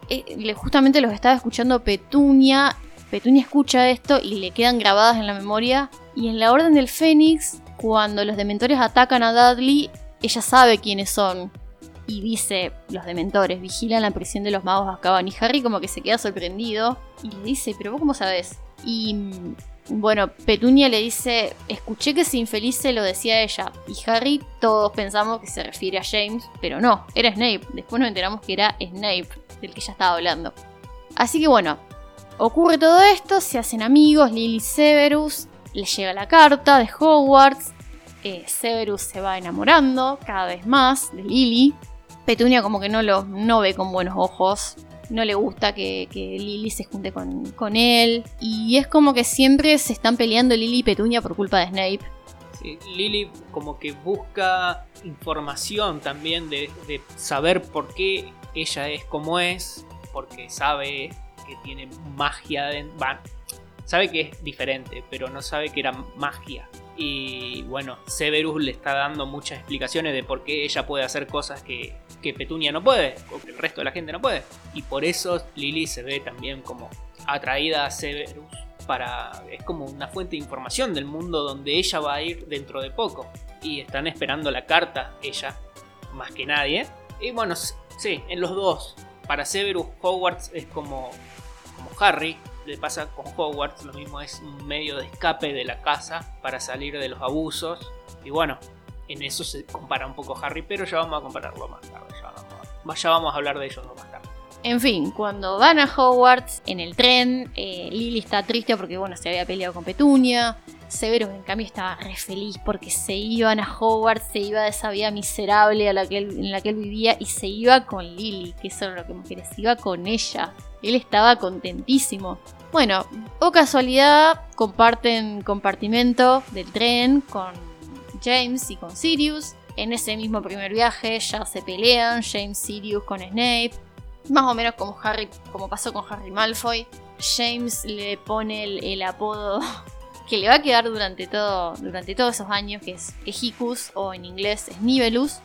eh, justamente los estaba escuchando Petunia. Petunia escucha esto y le quedan grabadas en la memoria. Y en la Orden del Fénix, cuando los dementores atacan a Dudley, ella sabe quiénes son. Y dice, los dementores vigilan la prisión de los magos de Azkaban. Y Harry como que se queda sorprendido y le dice, pero vos cómo sabes? Y bueno, Petunia le dice, escuché que ese infeliz se lo decía ella. Y Harry, todos pensamos que se refiere a James, pero no, era Snape. Después nos enteramos que era Snape, del que ella estaba hablando. Así que bueno, ocurre todo esto, se hacen amigos, Lily y Severus, le llega la carta de Hogwarts, eh, Severus se va enamorando cada vez más de Lily. Petunia como que no lo no ve con buenos ojos no le gusta que, que Lily se junte con, con él. Y es como que siempre se están peleando Lily y Petunia por culpa de Snape. Sí, Lily como que busca información también de, de saber por qué ella es como es, porque sabe que tiene magia dentro. sabe que es diferente, pero no sabe que era magia. Y bueno, Severus le está dando muchas explicaciones de por qué ella puede hacer cosas que, que Petunia no puede, o que el resto de la gente no puede. Y por eso Lily se ve también como atraída a Severus para es como una fuente de información del mundo donde ella va a ir dentro de poco y están esperando la carta ella más que nadie y bueno sí en los dos para Severus Hogwarts es como como Harry le pasa con Hogwarts, lo mismo es un medio de escape de la casa para salir de los abusos. Y bueno, en eso se compara un poco Harry, pero ya vamos a compararlo más tarde. Ya vamos, a hablar de ellos más tarde. En fin, cuando van a Hogwarts en el tren, eh, Lily está triste porque bueno, se había peleado con Petunia. Severus en cambio estaba re feliz porque se iban a Hogwarts, se iba de esa vida miserable a la que en la que él vivía y se iba con Lily, que eso era lo que más quería, se iba con ella. Él estaba contentísimo. Bueno, o casualidad, comparten compartimento del tren con James y con Sirius. En ese mismo primer viaje ya se pelean James Sirius con Snape más o menos como Harry, como pasó con Harry Malfoy. James le pone el, apodo [laughs] que le va a quedar durante todo, durante todos esos años, que es Ejicus o en inglés Snibelus,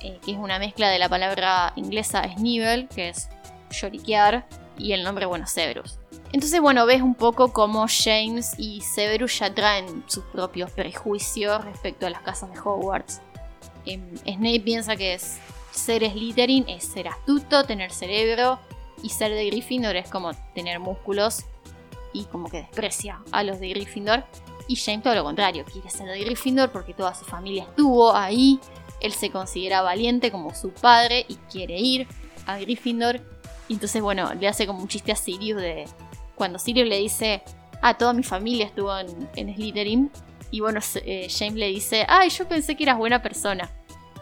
eh, que es una mezcla de la palabra inglesa Snivel, que es lloriquear, y el nombre, bueno, Severus. Entonces, bueno, ves un poco cómo James y Severus ya traen sus propios prejuicios respecto a las casas de Hogwarts. Em, Snape piensa que es ser Slytherin es ser astuto, tener cerebro, y ser de Gryffindor es como tener músculos y como que desprecia a los de Gryffindor. Y James todo lo contrario, quiere ser de Gryffindor porque toda su familia estuvo ahí. Él se considera valiente como su padre y quiere ir a Gryffindor. Y entonces, bueno, le hace como un chiste a Sirius de cuando Sirius le dice, ah, toda mi familia estuvo en, Slytherin. Y bueno, eh, James le dice, ay, yo pensé que eras buena persona.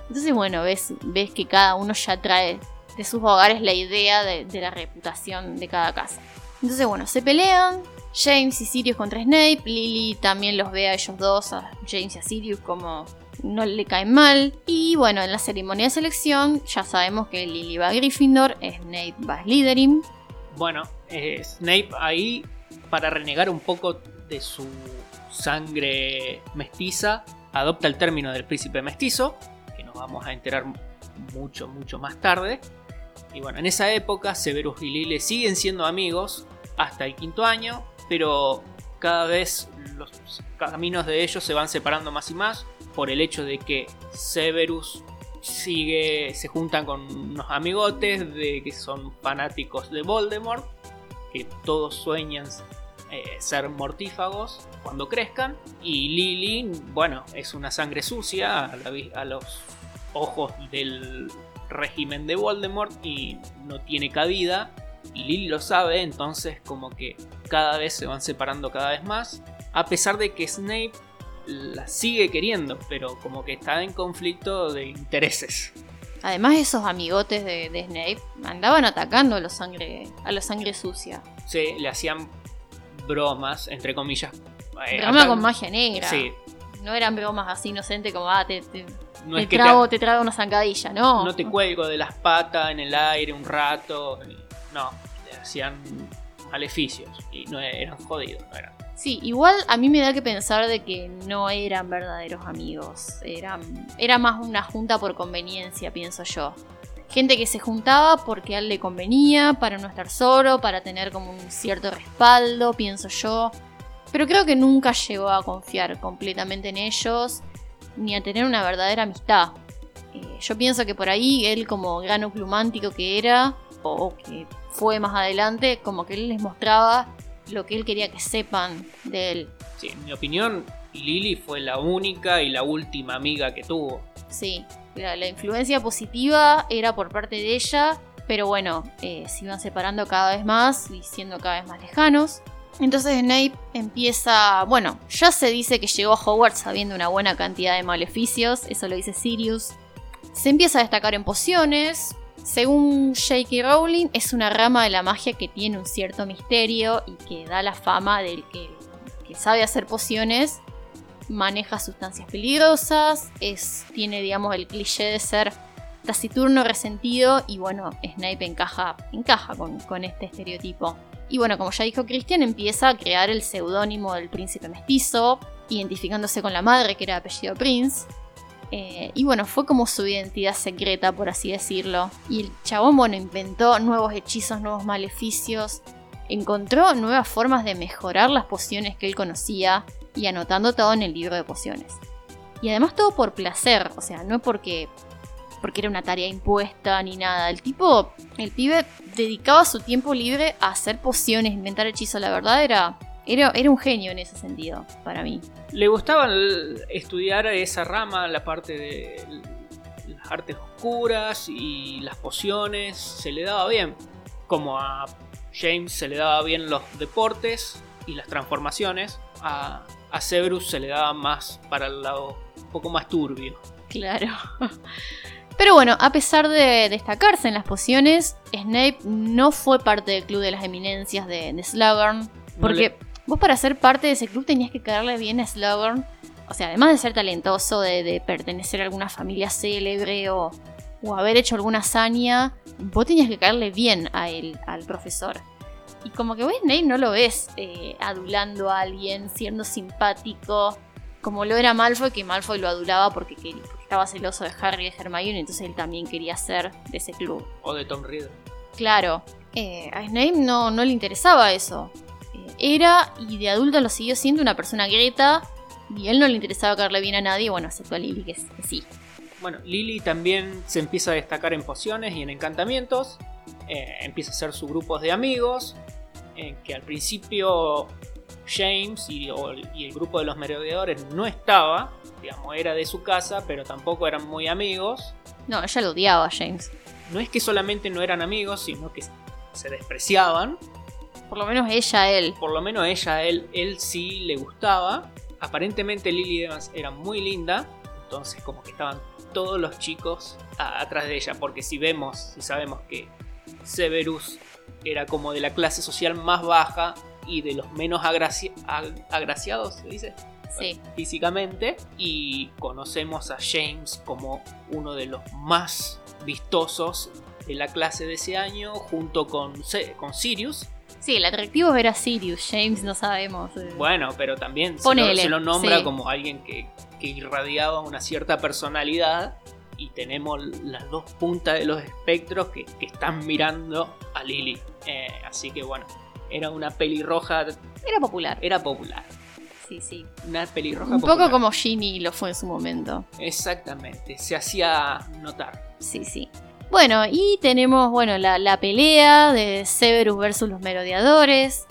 Entonces, bueno, ves, ves que cada uno ya trae de sus hogares la idea de, la reputación de cada casa. Entonces, bueno, se pelean. James y Sirius contra Snape. Lily también los ve a ellos dos, a James y a Sirius, como no le caen mal. Y bueno, en la ceremonia de selección ya sabemos que Lily va a Gryffindor, Snape va a Slytherin. Bueno, eh, Snape ahí, para renegar un poco de su sangre mestiza, adopta el término del príncipe mestizo vamos a enterar mucho, mucho más tarde. Y bueno, en esa época Severus y Lily siguen siendo amigos hasta el quinto año, pero cada vez los caminos de ellos se van separando más y más por el hecho de que Severus sigue, se juntan con unos amigotes de que son fanáticos de Voldemort, que todos sueñan eh, ser mortífagos cuando crezcan, y Lily, bueno, es una sangre sucia a, a los ojos del régimen de Voldemort y no tiene cabida. Y Lily lo sabe, entonces como que cada vez se van separando cada vez más. A pesar de que Snape la sigue queriendo, pero como que está en conflicto de intereses. Además esos amigotes de, Snape andaban atacando a los sangre, a la sangre sucia. Sí, le hacían bromas, entre comillas. Eh, Broma con magia negra. Sí. No eran bromas así inocentes como, ah, te, no te es que trago, te... trago una zancadilla, ¿no? No te cuelgo de las patas en el aire un rato. No, le hacían maleficios y no eran jodidos, no eran. Sí, igual a mí me da que pensar de que no eran verdaderos amigos. Eran, era más una junta por conveniencia, pienso yo. Gente que se juntaba porque a él le convenía, para no estar solo, para tener como un cierto respaldo, pienso yo. Pero creo que nunca llegó a confiar completamente en ellos ni a tener una verdadera amistad. Eh, yo pienso que por ahí él como gran oclumántico que era, o, que fue más adelante, como que él les mostraba lo que él quería que sepan de él. Sí, en mi opinión, Lily fue la única y la última amiga que tuvo. Sí, la, influencia positiva era por parte de ella, pero bueno, eh, se iban separando cada vez más y siendo cada vez más lejanos. Entonces Snape empieza, bueno, ya se dice que llegó a Hogwarts sabiendo una buena cantidad de maleficios, eso lo dice Sirius. Se empieza a destacar en pociones. Según J.K. Rowling, es una rama de la magia que tiene un cierto misterio y que da la fama del que, sabe hacer pociones, maneja sustancias peligrosas, tiene, digamos, el cliché de ser taciturno, resentido y bueno, Snape encaja, encaja con, con este estereotipo. Y bueno, como ya dijo Christian, empieza a crear el seudónimo del príncipe mestizo, identificándose con la madre que era apellido Prince. Eh, y bueno, fue como su identidad secreta, por así decirlo. Y el chabón, bueno, inventó nuevos hechizos, nuevos maleficios. Encontró nuevas formas de mejorar las pociones que él conocía y anotando todo en el libro de pociones. Y además todo por placer, o sea, no porque porque era una tarea impuesta ni nada. El tipo, el pibe dedicaba su tiempo libre a hacer pociones, inventar hechizos. La verdad era, era, era un genio en ese sentido, para mí. Le gustaba el- estudiar esa rama, la parte de las artes oscuras y las pociones, se le daba bien. Como a James se le daba bien los deportes y las transformaciones, a, a Severus se le daba más para el lado un poco más turbio. Claro. [laughs] Pero bueno, a pesar de destacarse en las pociones, Snape no fue parte del club de las eminencias de, de Slughorn. Porque vos para ser parte de ese club tenías que caerle bien a Slughorn. O sea, además de ser talentoso, de, de pertenecer a alguna familia célebre o, o haber hecho alguna hazaña, vos tenías que caerle bien a él, al profesor. Y como que Snape no lo ves eh, adulando a alguien, siendo simpático, como lo era Malfoy, que Malfoy lo adulaba porque, quería- porque estaba celoso de Harry y de Hermione, entonces él también quería ser de ese club. O de Tom Riddle. Claro, eh, a Snape no, no le interesaba eso. Eh, era, y de adulto lo siguió siendo, una persona greta, y a él no le interesaba caerle bien a nadie, bueno, excepto a Lily, que, es- que sí. Bueno, Lily también se empieza a destacar en pociones y en encantamientos. Eh, empieza a hacer sus grupos de amigos. En que al principio James y, o- y el grupo de los merodeadores no estaba. Digamos, era de su casa, pero tampoco eran muy amigos. No, ella lo odiaba a James. No es que solamente no eran amigos, sino que se despreciaban. Por lo menos ella a él. Por lo menos ella, a él, él sí le gustaba. Aparentemente Lily Evans era muy linda. Entonces como que estaban todos los chicos a- atrás de ella. Porque si vemos, si sabemos que Severus era como de la clase social más baja y de los menos agraci- ag- agraciados, se dice, Sí. físicamente. Y conocemos a James como uno de los más vistosos de la clase de ese año, junto con, con Sirius. Sí, el atractivo era Sirius, James no sabemos. eh. Bueno, pero también se lo, Ponele, se lo nombra sí. como alguien que, que irradiaba una cierta personalidad. Y tenemos las dos puntas de los espectros que, que están mirando a Lily. Eh, así que bueno, era una pelirroja, Era popular. era popular. Sí, sí. Una pelirroja Un popular. poco como Ginny lo fue en su momento. Exactamente, se hacía notar. Sí, sí. Bueno, y tenemos, bueno, la, pelea de Severus versus los merodeadores.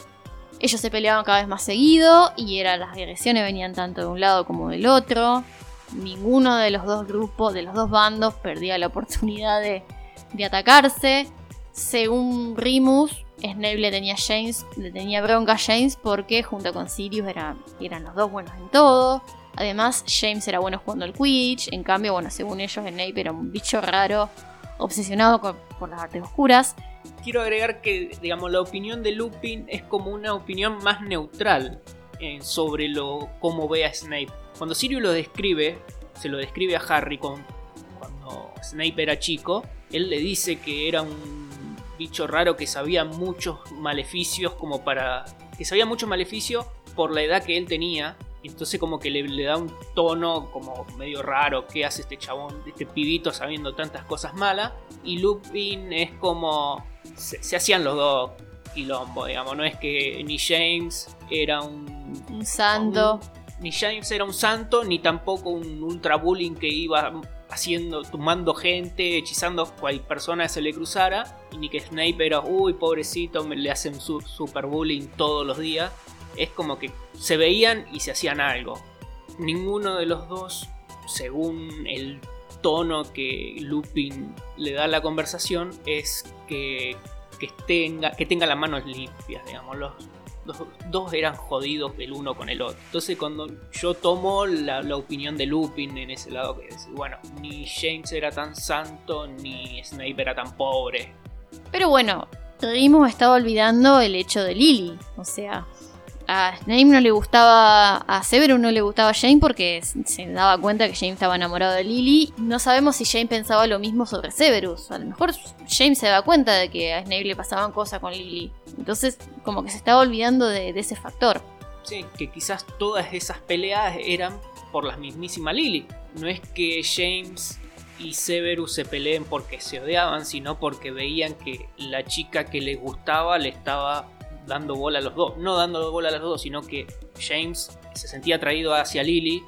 Ellos se peleaban cada vez más seguido y eran, las agresiones venían tanto de un lado como del otro. Ninguno de los dos grupos, de los dos bandos, perdía la oportunidad de, de atacarse. Según Rimus, Snape le tenía, James, le tenía bronca a James porque junto con Sirius era- eran los dos buenos en todo. Además, James era bueno jugando al Quidditch. En cambio, bueno, según ellos, Snape era un bicho raro, obsesionado por las artes oscuras. Quiero agregar que, digamos, la opinión de Lupin es como una opinión más neutral eh, sobre lo cómo ve a Snape. Cuando Sirius lo describe, se lo describe a Harry con- cuando Snape era chico, él le dice que era un bicho raro que sabía muchos maleficios como para... que sabía muchos maleficios por la edad que él tenía. Entonces como que le, le da un tono como medio raro. ¿Qué hace este chabón, este pibito sabiendo tantas cosas malas? Y Lupin es como... Se, se hacían los dos quilombo, digamos. No es que ni James era un... Un santo. un- ni James era un santo, ni tampoco un ultra bullying que iba haciendo, tumbando gente, hechizando a cual persona se le cruzara. Y ni que Snape era, uy, pobrecito, me le hacen su, super bullying todos los días. Es como que se veían y se hacían algo. Ninguno de los dos, según el tono que Lupin le da a la conversación, es que, que, tenga, que tenga las manos limpias, digamos. Los, los dos eran jodidos el uno con el otro. Entonces cuando yo tomo la, la opinión de Lupin en ese lado, que es, bueno, ni James era tan santo, ni Snape era tan pobre. Pero bueno, Remus estaba olvidando el hecho de Lily. O sea, a Snape no le gustaba, a Severus no le gustaba Jane porque se daba cuenta que James estaba enamorado de Lily. No sabemos si Jane pensaba lo mismo sobre Severus. A lo mejor James se da cuenta de que a Snape le pasaban cosas con Lily. Entonces, como que se estaba olvidando de, de ese factor. Sí, que quizás todas esas peleas eran por la mismísima Lily. No es que James y Severus se peleen porque se odiaban, sino porque veían que la chica que les gustaba le estaba dando bola a los dos. No dando bola a los dos, sino que James se sentía atraído hacia Lily.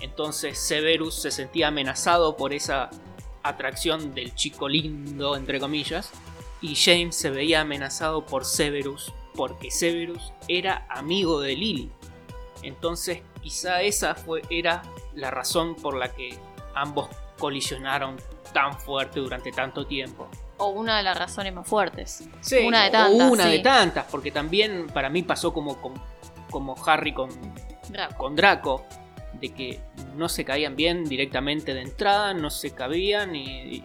Entonces Severus se sentía amenazado por esa atracción del chico lindo, entre comillas, y James se veía amenazado por Severus, porque Severus era amigo de Lily. Entonces quizá esa fue, era la razón por la que ambos colisionaron tan fuerte durante tanto tiempo. O una de las razones más fuertes. Sí, Una de o tantas, una sí. de tantas, porque también para mí pasó como, como Harry con, Draco. con Draco, de que no se caían bien directamente de entrada, no se cabían y, y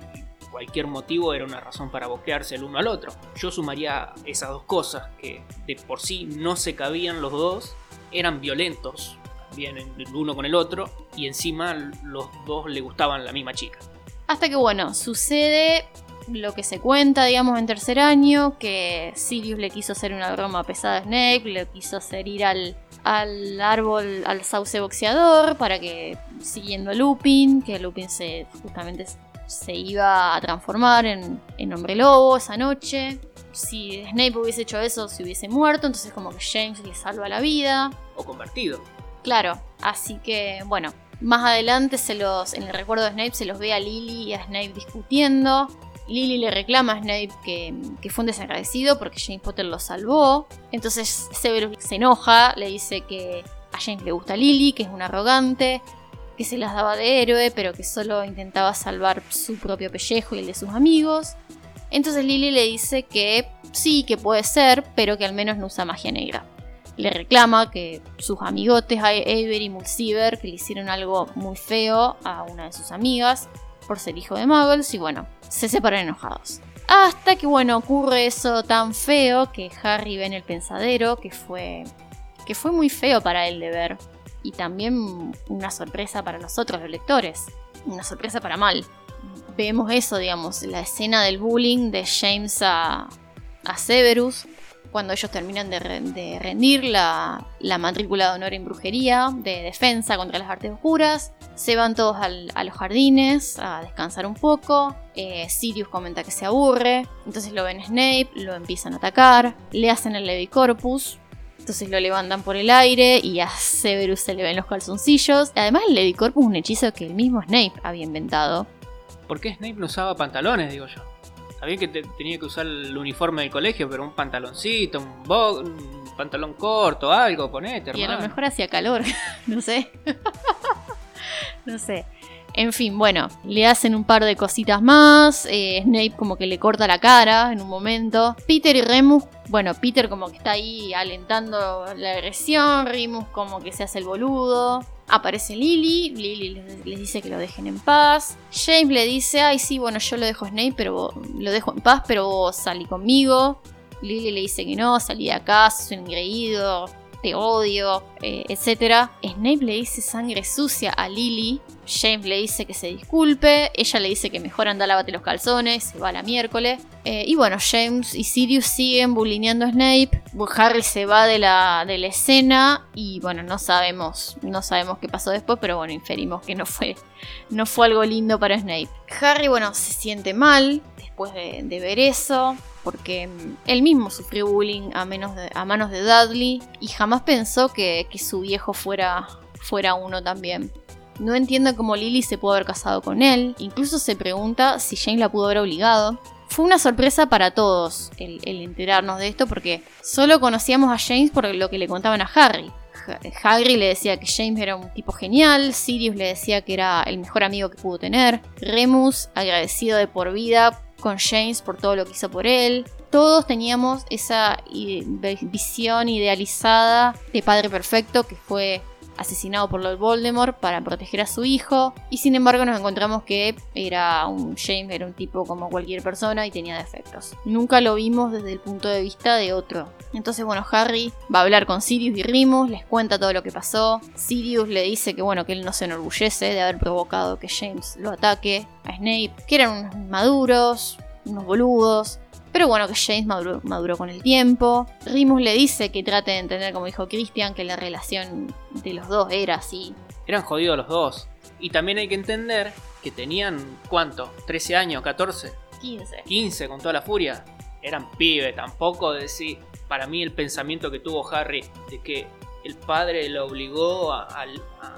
cualquier motivo era una razón para boquearse el uno al otro. Yo sumaría esas dos cosas, que de por sí no se cabían los dos, eran violentos también el uno con el otro, y encima los dos le gustaban la misma chica. Hasta que, bueno, sucede lo que se cuenta, digamos, en tercer año, que Sirius le quiso hacer una broma pesada a Snape, le quiso hacer ir al, al árbol, al sauce boxeador, para que, siguiendo a Lupin, que Lupin se justamente se iba a transformar en, en hombre lobo esa noche. Si Snape hubiese hecho eso, se hubiese muerto, entonces como que James le salva la vida. O convertido. Claro, así que bueno, más adelante se los, en el recuerdo de Snape se los ve a Lily y a Snape discutiendo. Lily le reclama a Snape que, fue un desagradecido porque James Potter lo salvó. Entonces Severus se enoja, le dice que a James le gusta Lily, que es un arrogante, que se las daba de héroe, pero que solo intentaba salvar su propio pellejo y el de sus amigos. Entonces Lily le dice que sí, que puede ser, pero que al menos no usa magia negra le reclama que sus amigotes Avery y Mulciber que le hicieron algo muy feo a una de sus amigas por ser hijo de Muggles y bueno, se separan enojados. Hasta que bueno, ocurre eso tan feo que Harry ve en el pensadero, que fue que fue muy feo para él de ver y también una sorpresa para nosotros los lectores, una sorpresa para mal. Vemos eso, digamos, la escena del bullying de James a, a Severus cuando ellos terminan de, re- de rendir la, la matrícula de honor en brujería, de defensa contra las artes oscuras. Se van todos a los jardines a descansar un poco. Eh, Sirius comenta que se aburre. Entonces lo ven Snape, lo empiezan a atacar. Le hacen el Levicorpus. Entonces lo levantan por el aire y a Severus se le ven los calzoncillos. Además, el Levicorpus es un hechizo que el mismo Snape había inventado. ¿Por qué Snape no usaba pantalones, digo yo? Que te- tenía que usar el uniforme del colegio, pero un pantaloncito, un, bo- un pantalón corto, algo, ponete, Y a lo hermano. mejor hacía calor, [laughs] no sé. [laughs] no sé. En fin, bueno, le hacen un par de cositas más. eh, Snape como que le corta la cara en un momento. Peter y Remus, bueno, Peter como que está ahí alentando la agresión. Remus como que se hace el boludo. Aparece Lily, Lily les, dice que lo dejen en paz. James le dice, ay sí, bueno, yo lo dejo Snape, pero lo dejo en paz, pero vos salí conmigo. Lily le dice que no, salí de acá, sos un engreído, te odio, eh, etc. Snape le dice sangre sucia a Lily. James le dice que se disculpe. Ella le dice que mejor anda lávate los calzones. Se va a la miércoles. Eh, y bueno, James y Sirius siguen bulineando a Snape. Harry se va de la, de la escena. Y bueno, no sabemos. No sabemos qué pasó después. Pero bueno, inferimos que no fue, no fue algo lindo para Snape. Harry, bueno, se siente mal después de, ver eso porque mm, él mismo sufrió bullying a, menos a manos de Dudley y jamás pensó que, que su viejo fuera, fuera uno también. No entiendo cómo Lily se pudo haber casado con él, incluso se pregunta si Jane la pudo haber obligado. Fue una sorpresa para todos el, el enterarnos de esto porque solo conocíamos a James por lo que le contaban a Harry. Ha- Harry le decía que James era un tipo genial, Sirius le decía que era el mejor amigo que pudo tener, Remus agradecido de por vida con James por todo lo que hizo por él. Todos teníamos esa visión idealizada de padre perfecto que fue asesinado por Lord Voldemort para proteger a su hijo. Y sin embargo nos encontramos que era un James, era un tipo como cualquier persona y tenía defectos. Nunca lo vimos desde el punto de vista de otro. Entonces bueno, Harry va a hablar con Sirius y Remus, les cuenta todo lo que pasó. Sirius le dice que bueno, que él no se enorgullece de haber provocado que James lo ataque a Snape, que eran unos inmaduros, unos boludos. Pero bueno, que James maduró, maduró con el tiempo. Remus le dice que trate de entender, como dijo Christian, que la relación de los dos era así. Eran jodidos los dos. Y también hay que entender que tenían, ¿cuánto? ¿13 años? ¿14? 15. 15 con toda la furia. Eran pibe, tampoco decir. Para mí el pensamiento que tuvo Harry de que el padre lo obligó a,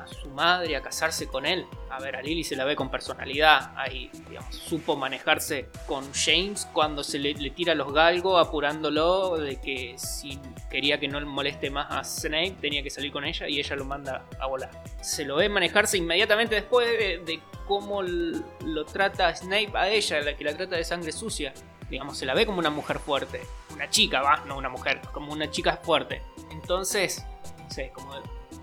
su madre a casarse con él. A ver, a Lily se la ve con personalidad. Ahí, digamos, supo manejarse con James cuando se le, tira los galgos, apurándolo de que si quería que no le moleste más a Snape, tenía que salir con ella y ella lo manda a volar. Se lo ve manejarse inmediatamente después de, de cómo lo trata Snape a ella, la que la trata de sangre sucia. Digamos, se la ve como una mujer fuerte. Una chica, va, no una mujer, como una chica fuerte. Entonces, sé, como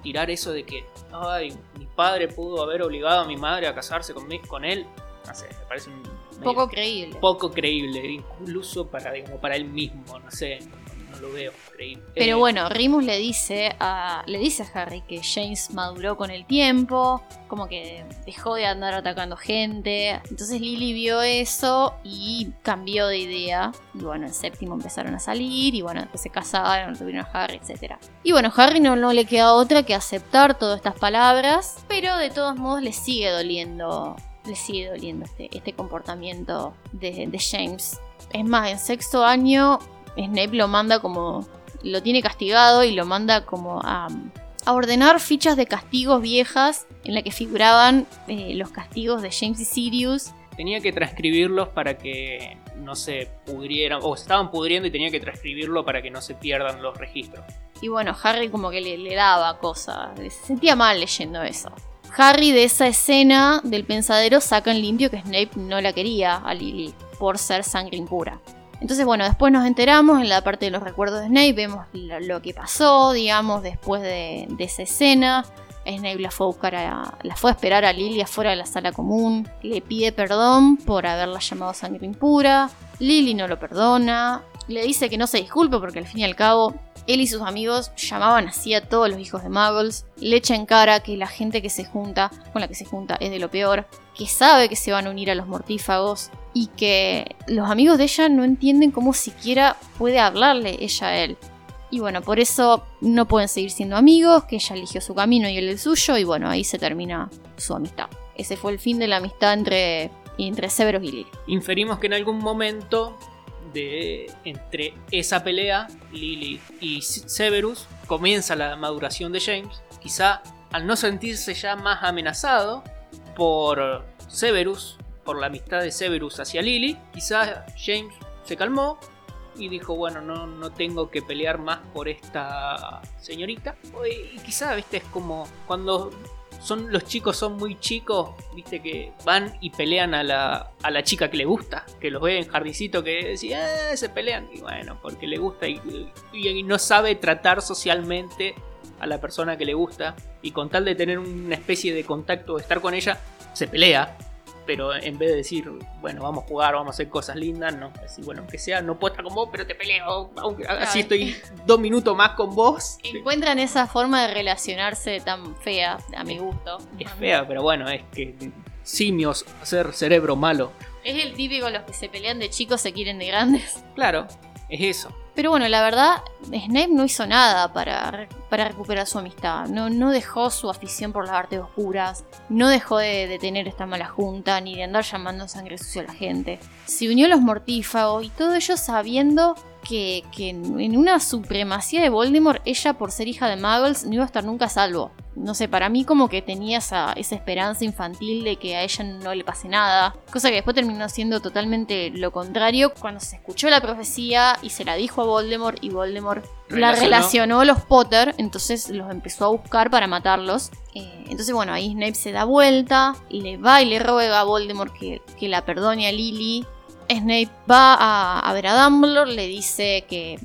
tirar eso de que, ay, mi padre pudo haber obligado a mi madre a casarse con, mi- con él. No sé, me parece un Poco creíble. poco creíble, incluso para, digamos, para él mismo, no sé, no, lo veo creíble. Pero Eh, bueno, Remus le dice a le dice a Harry que James maduró con el tiempo, como que dejó de andar atacando gente. Entonces Lily vio eso y cambió de idea. Y bueno, en séptimo empezaron a salir y bueno, después se casaron, tuvieron a Harry, etc. Y bueno, Harry no, no le queda otra que aceptar todas estas palabras, pero de todos modos le sigue doliendo. Le sigue doliendo este, este comportamiento de, de James. Es más, en sexto año Snape lo manda como. Lo tiene castigado y lo manda como a, a ordenar fichas de castigos viejas en la que figuraban eh, los castigos de James y Sirius. Tenía que transcribirlos para que no se pudrieran, o se estaban pudriendo y tenía que transcribirlo para que no se pierdan los registros. Y bueno, Harry como que le, le daba cosas. Se sentía mal leyendo eso. Harry de esa escena del pensadero saca en limpio que Snape no la quería a Lily por ser sangre impura. Entonces, bueno, después nos enteramos en la parte de los recuerdos de Snape, vemos lo, que pasó, digamos, después de, de esa escena. Snape la fue a buscar a, la fue a esperar a Lily afuera de la sala común. Le pide perdón por haberla llamado sangre impura. Lily no lo perdona. Le dice que no se disculpe porque al fin y al cabo él y sus amigos llamaban así a todos los hijos de Muggles. Le echa en cara que la gente que se junta, con la que se junta, es de lo peor. Que sabe que se van a unir a los mortífagos. Y que los amigos de ella no entienden cómo siquiera puede hablarle ella a él. Y bueno, por eso no pueden seguir siendo amigos, que ella eligió su camino y él el suyo. Y bueno, ahí se termina su amistad. Ese fue el fin de la amistad entre, entre Severus y Lily. Inferimos que en algún momento de entre esa pelea, Lily y Severus, comienza la maduración de James. Quizá al no sentirse ya más amenazado por Severus, por la amistad de Severus hacia Lily, quizá James se calmó y dijo, bueno, no, no tengo que pelear más por esta señorita. Y quizá, viste, es como cuando son los chicos son muy chicos, viste que van y pelean a la, a la chica que le gusta, que los ve en jardincito que decía, eh, se pelean, y bueno, porque le gusta y, y- y no sabe tratar socialmente a la persona que le gusta, y con tal de tener una especie de contacto, de estar con ella, se pelea. Pero en vez de decir, bueno, vamos a jugar, vamos a hacer cosas lindas, no. Decir, bueno, aunque sea, no puedo estar con vos, pero te peleo. Aunque así estoy dos minutos más con vos. Encuentran esa forma de relacionarse tan fea, a mi gusto. Es fea, pero bueno, es que simios, hacer cerebro malo. Es el típico, los que se pelean de chicos se quieren de grandes. Claro, es eso. Pero bueno, la verdad, Snape no hizo nada para, para recuperar su amistad. No, dejó su afición por las artes oscuras. No dejó de, tener esta mala junta, ni de andar llamando sangre sucia a la gente. Se unió a los mortífagos y todo ello sabiendo que, que en en una supremacía de Voldemort, ella por ser hija de Muggles no iba a estar nunca a salvo. No sé, para mí como que tenía esa, esa esperanza infantil de que a ella no le pase nada. Cosa que después terminó siendo totalmente lo contrario cuando se escuchó la profecía y se la dijo a Voldemort y Voldemort la Relacionó. a los Potter, entonces los empezó a buscar para matarlos. Eh, entonces bueno, ahí Snape se da vuelta, le va y le ruega a Voldemort que, que la perdone a Lily. Snape va a, a ver a Dumbledore, le dice que,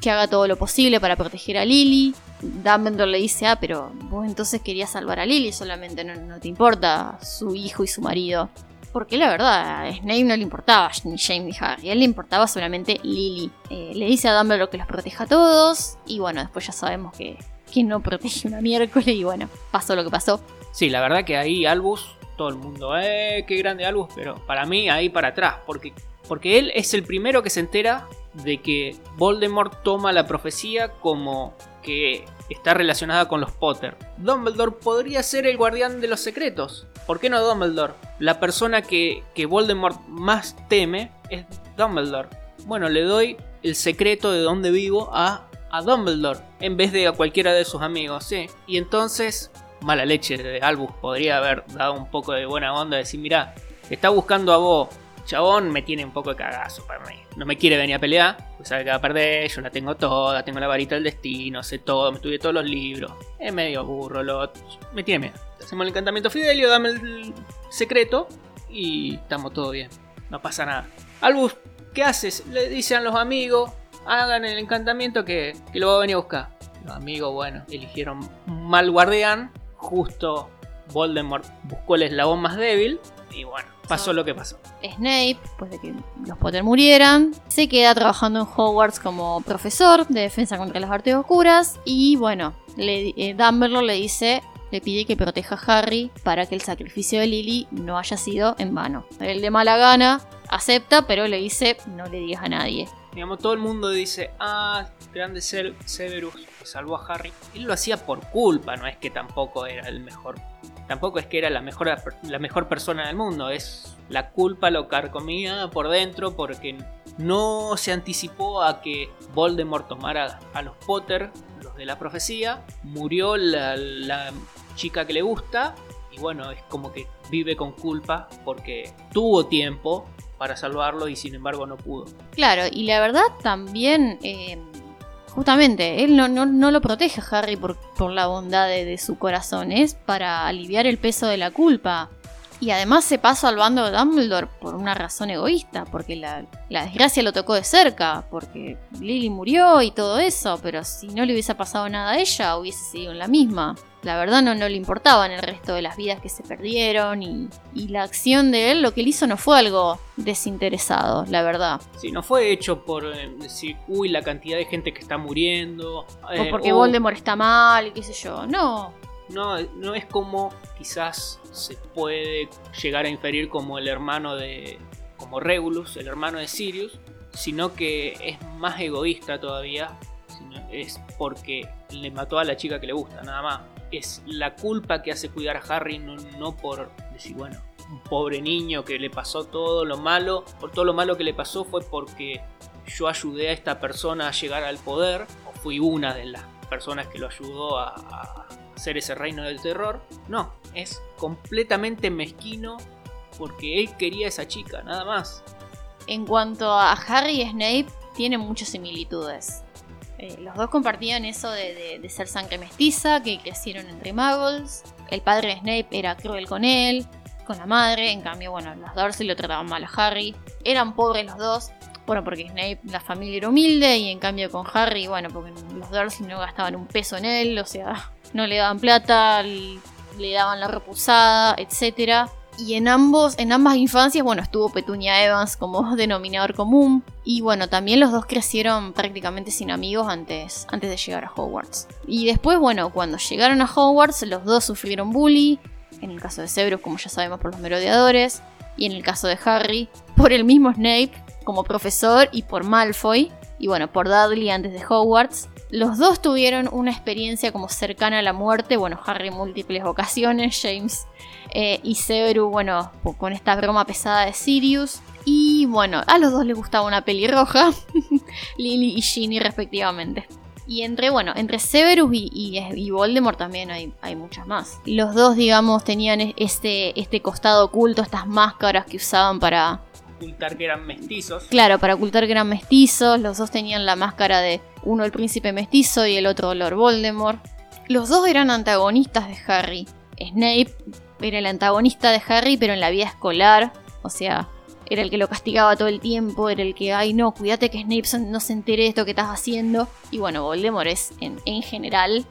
que haga todo lo posible para proteger a Lily. Dumbledore le dice, ah, pero vos entonces querías salvar a Lily solamente, no, no te importa su hijo y su marido. Porque la verdad, a Snape no le importaba ni James ni Harry, a él le importaba solamente Lily. Eh, le dice a Dumbledore que los proteja a todos, y bueno, después ya sabemos que, que no protege una miércoles, y bueno, pasó lo que pasó. Sí, la verdad que ahí Albus, todo el mundo, eh, qué grande Albus, pero para mí ahí para atrás, porque, porque él es el primero que se entera de que Voldemort toma la profecía como que está relacionada con los Potter. Dumbledore podría ser el guardián de los secretos. ¿Por qué no Dumbledore? La persona que, que Voldemort más teme es Dumbledore. Bueno, le doy el secreto de dónde vivo a, a Dumbledore en vez de a cualquiera de sus amigos, sí. Y entonces, mala leche de Albus podría haber dado un poco de buena onda, decir, mira, está buscando a vos. Chabón me tiene un poco de cagazo para mí. No me quiere venir a pelear, pues sabe que va a perder, yo la tengo toda, tengo la varita del destino, sé todo, me estudié todos los libros. Es medio burro, lo... me tiene miedo. Hacemos el encantamiento Fidelio, dame el secreto y estamos todo bien. No pasa nada. Albus, ¿qué haces? Le dicen los amigos, hagan el encantamiento que, que lo va a venir a buscar. Los amigos, bueno, eligieron mal guardián. Justo Voldemort buscó el eslabón más débil. Y bueno, pasó lo que pasó. Snape, después de que los Potter murieran, se queda trabajando en Hogwarts como profesor de defensa contra las artes oscuras. Y bueno, le, eh, Dumbledore le dice, le pide que proteja a Harry para que el sacrificio de Lily no haya sido en vano. Él de mala gana acepta, pero le dice, no le digas a nadie. Digamos, todo el mundo dice, ah, grande Ser- Severus que salvó a Harry. Él lo hacía por culpa, no es que tampoco era el mejor. Tampoco es que era la mejor, la mejor persona del mundo, es la culpa lo carcomía por dentro porque no se anticipó a que Voldemort tomara a los Potter, los de la profecía, murió la, chica que le gusta y bueno, es como que vive con culpa porque tuvo tiempo para salvarlo y sin embargo no pudo. Claro, y la verdad también, eh, justamente, él no, no, lo protege a Harry por, la bondad de, su corazón, es para aliviar el peso de la culpa. Y además se pasó al bando de Dumbledore por una razón egoísta, porque la, desgracia lo tocó de cerca, porque Lily murió y todo eso, pero si no le hubiese pasado nada a ella, hubiese seguido en la misma. La verdad no, no le importaban el resto de las vidas que se perdieron y, y la acción de él, lo que él hizo no fue algo desinteresado, la verdad. Si no fue hecho por eh, decir, uy, la cantidad de gente que está muriendo. O eh, porque o- Voldemort está mal, y qué sé yo. No. No, no es como quizás se puede llegar a inferir como el hermano de. como Regulus, el hermano de Sirius, sino que es más egoísta todavía. Es porque le mató a la chica que le gusta, nada más. Es la culpa que hace cuidar a Harry, no, por decir, bueno, un pobre niño que le pasó todo lo malo. Por todo lo malo que le pasó fue porque yo ayudé a esta persona a llegar al poder, o fui una de las personas que lo ayudó a, a hacer ese reino del terror. No, es completamente mezquino porque él quería a esa chica, nada más. En cuanto a Harry y Snape, tienen muchas similitudes. Eh, los dos compartían eso de, ser sangre mestiza, que crecieron entre muggles. El padre de Snape era cruel con él, con la madre. En cambio, bueno, los Dursley lo trataban mal a Harry. Eran pobres los dos. Bueno, porque Snape, la familia era humilde, y en cambio con Harry, bueno, porque los Dursley no gastaban un peso en él, o sea, [laughs] no le daban plata, le daban la repusada, etcétera. Y en ambos, en ambas infancias, bueno, estuvo Petunia Evans como [laughs] denominador común. Y bueno, también los dos crecieron prácticamente sin amigos antes, antes de llegar a Hogwarts. Y después, bueno, cuando llegaron a Hogwarts, los dos sufrieron bully. En el caso de Severus, como ya sabemos, por los merodeadores. Y en el caso de Harry, por el mismo Snape como profesor y por Malfoy. Y bueno, por Dudley antes de Hogwarts. Los dos tuvieron una experiencia como cercana a la muerte. Bueno, Harry en múltiples ocasiones, James eh, y Severus, bueno, con esta broma pesada de Sirius. Y bueno, a los dos les gustaba una pelirroja, [laughs] Lily y Ginny respectivamente. Y entre, bueno, entre Severus y, y- y Voldemort también hay, hay muchas más. Los dos, digamos, tenían es- este, este costado oculto, estas máscaras que usaban para, Ocultar que eran mestizos. Claro, para ocultar que eran mestizos, los dos tenían la máscara de uno el príncipe mestizo y el otro Lord Voldemort. Los dos eran antagonistas de Harry. Snape era el antagonista de Harry, pero en la vida escolar, o sea, era el que lo castigaba todo el tiempo, era el que, ay no, cuídate que Snape no se entere de esto que estás haciendo. Y bueno, Voldemort es en, en general,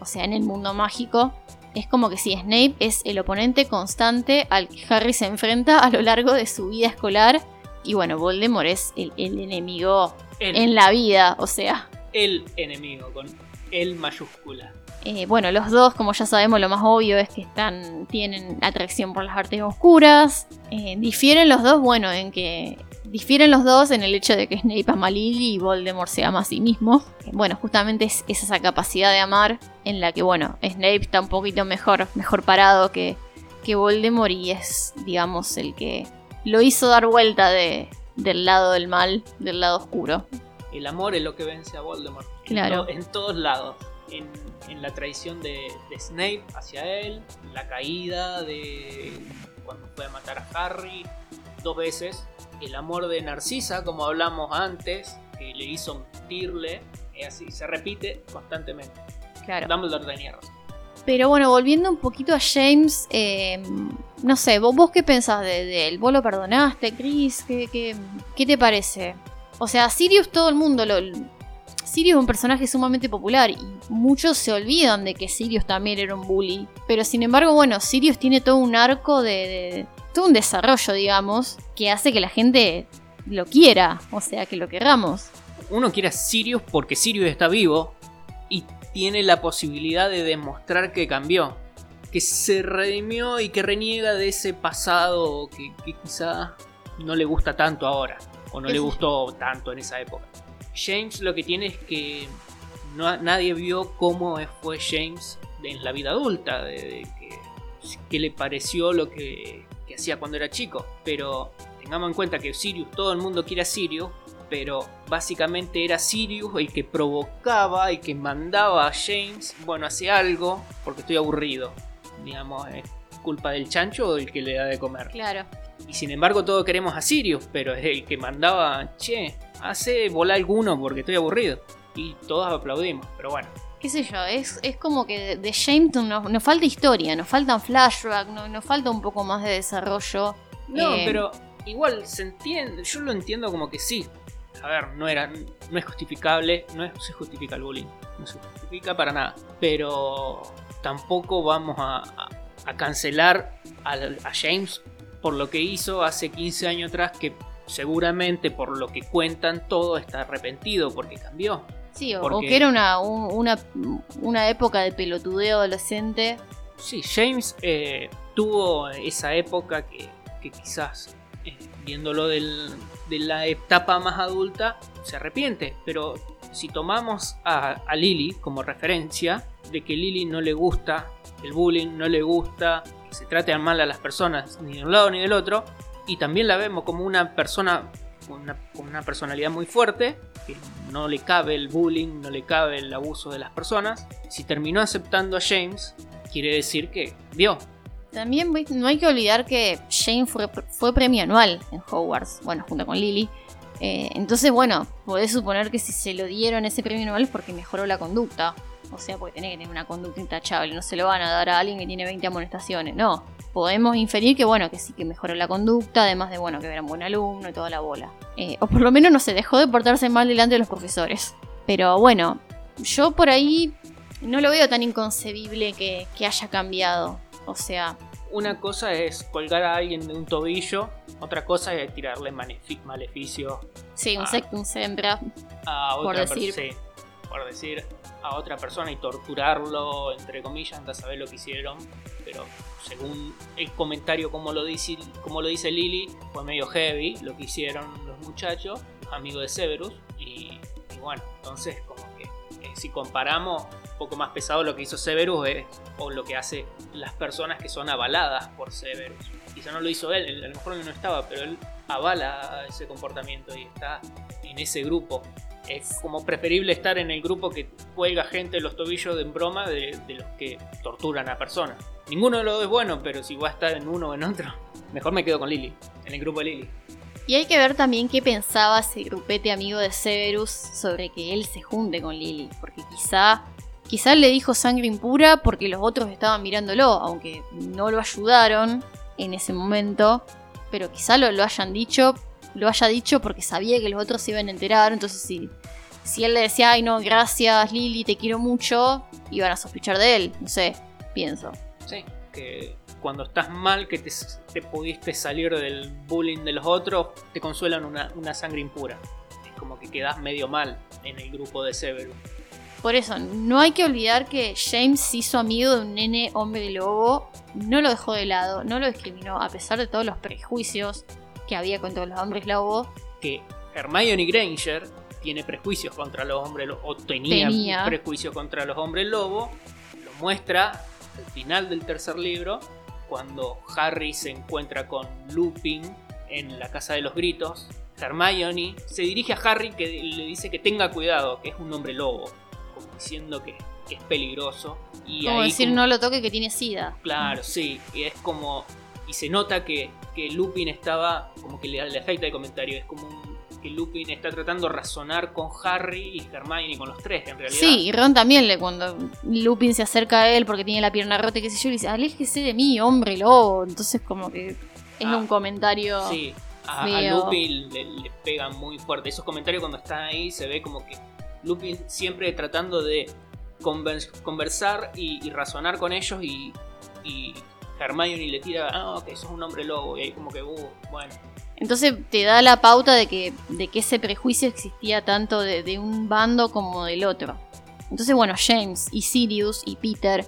o sea, en el mundo mágico, es como que si Snape es el oponente constante al que Harry se enfrenta a lo largo de su vida escolar. Y bueno, Voldemort es el enemigo El, en la vida, o sea. el enemigo, con el mayúscula. eh, bueno, los dos, como ya sabemos, lo más obvio es que están, tienen atracción por las artes oscuras. Eh, difieren los dos, bueno, en que. Difieren los dos en el hecho de que Snape ama a Lily y Voldemort se ama a sí mismo. Eh, Bueno, justamente es, es esa capacidad de amar en la que, bueno, Snape está un poquito mejor, mejor parado que, que Voldemort y es, digamos, el que lo hizo dar vuelta de, del lado del mal, del lado oscuro. El amor es lo que vence a Voldemort. Claro. To- En todos lados. En, en la traición de, de Snape hacia él, la caída de cuando fue a matar a Harry dos veces, el amor de Narcisa, como hablamos antes, que le hizo mentirle, y así se repite constantemente. Claro. Dumbledore tenía razón. Pero bueno, volviendo un poquito a James, eh, no sé, ¿vos, vos qué pensás de, él? ¿Vos lo perdonaste, Chris? ¿Qué, qué, qué te parece? O sea, Sirius todo el mundo lo... Sirius es un personaje sumamente popular y muchos se olvidan de que Sirius también era un bully. Pero sin embargo, bueno, Sirius tiene todo un arco de... todo un desarrollo, digamos, que hace que la gente lo quiera, o sea, que lo querramos. Uno quiere a Sirius porque Sirius está vivo tiene la posibilidad de demostrar que cambió, que se redimió y que reniega de ese pasado que, que quizá no le gusta tanto ahora, o no le gustó tanto en esa época. James lo que tiene es que no, nadie vio cómo fue James en la vida adulta, de, de que, qué le pareció lo que, que hacía cuando era chico, pero tengamos en cuenta que Sirius, todo el mundo quiere a Sirius, pero básicamente era Sirius el que provocaba y que mandaba a James, bueno, hace algo porque estoy aburrido. Digamos, es culpa del chancho o del que le da de comer. Claro. Y sin embargo todos queremos a Sirius, pero es el que mandaba, che, hace volar alguno porque estoy aburrido. Y todos aplaudimos, pero bueno. qué sé yo, es, es como que de, Jameson nos, nos falta historia, nos faltan flashbacks, no- nos falta un poco más de desarrollo. No, Eh, pero igual se entiende, yo lo entiendo como que sí. A ver, no era, no es justificable, no es- se justifica el bullying, no se justifica para nada. Pero tampoco vamos a, a- a cancelar a, James por lo que hizo hace 15 años atrás, que seguramente por lo que cuentan todo está arrepentido porque cambió. Sí, o, que era una, un- una, una época de pelotudeo adolescente. Sí, James eh, tuvo esa época que, que quizás, eh, viéndolo del- de la etapa más adulta, se arrepiente. Pero si tomamos a, a Lily como referencia, de que Lily no le gusta el bullying, no le gusta que se trate mal a las personas, ni de un lado ni del otro, y también la vemos como una persona con una, una personalidad muy fuerte, que no le cabe el bullying, no le cabe el abuso de las personas. Si terminó aceptando a James, quiere decir que vio. También no hay que olvidar que James fue, premio anual en Hogwarts, bueno, junto con Lily. Eh, entonces, bueno, podés suponer que si se lo dieron ese premio anual es porque mejoró la conducta. O sea, porque tiene que tener una conducta intachable. No se lo van a dar a alguien que tiene 20 amonestaciones. No. Podemos inferir que, bueno, que sí que mejoró la conducta. Además de, bueno, que era un buen alumno y toda la bola. Eh, o por lo menos no se dejó de portarse mal delante de los profesores. Pero bueno, yo por ahí no lo veo tan inconcebible que haya cambiado. O sea, Una cosa es colgar a alguien de un tobillo, otra cosa es tirarle maleficio sí, un sectum sempra. a Por otra decir. persona. por decir a otra persona y torturarlo, entre comillas, anda a saber lo que hicieron. Pero según el comentario, como lo dice, como lo dice Lily, fue medio heavy lo que hicieron los muchachos, los amigos de Severus. Y, y bueno, entonces, como que eh, si comparamos, poco más pesado lo que hizo Severus es, o lo que hace las personas que son avaladas por Severus. Quizá no lo hizo él, a lo mejor no estaba, pero él avala ese comportamiento y está en ese grupo. Es como preferible estar en el grupo que cuelga gente en los tobillos de en broma de, de los que torturan a personas. Ninguno de los dos es bueno, pero si voy a estar en uno o en otro, [laughs] mejor me quedo con Lily, en el grupo de Lily. Y hay que ver también qué pensaba ese grupete amigo de Severus sobre que él se junte con Lily. Porque quizá, quizá le dijo sangre impura porque los otros estaban mirándolo, aunque no lo ayudaron en ese momento. Pero quizá lo, lo hayan dicho, lo haya dicho porque sabía que los otros se iban a enterar. Entonces si, si él le decía, ay no, gracias Lily, te quiero mucho, iban a sospechar de él. No sé, pienso. Sí, que cuando estás mal, que te, te pudiste salir del bullying de los otros, te consuelan una, una sangre impura. Es como que quedas medio mal en el grupo de Severus. Por eso, no hay que olvidar que James se hizo amigo de un nene hombre lobo, no lo dejó de lado, no lo discriminó, a pesar de todos los prejuicios que había contra los hombres lobo. que Hermione Granger tiene prejuicios contra los hombres lobo, o tenía, Tenía. prejuicios contra los hombres lobo, lo muestra al final del tercer libro, cuando Harry se encuentra con Lupin en la Casa de los Gritos. Hermione se dirige a Harry que le dice que tenga cuidado, que es un hombre lobo. Diciendo que, que es peligroso. Y Como ahí decir, como- no lo toque que tiene sida. Claro, sí, y es como. Y se nota que, que Lupin estaba. Como que le, le afecta el comentario. Es como un- que Lupin está tratando de razonar con Harry y Hermione, con los tres en realidad. Sí, y Ron también, le, cuando Lupin se acerca a él porque tiene la pierna rota y qué sé yo, le dice, aléjese de mí, hombre lobo. Entonces como que es Ah, un comentario... Sí, a. Lupin le, le pegan muy fuerte. Esos comentarios cuando están ahí se ve como que Lupin siempre tratando de conversar y, razonar con ellos y, y Hermione le tira, ah, ok, sos un hombre lobo. Y ahí como que, uh, bueno. Entonces te da la pauta de que, de que ese prejuicio existía tanto de, de un bando como del otro. Entonces, bueno, James y Sirius y Peter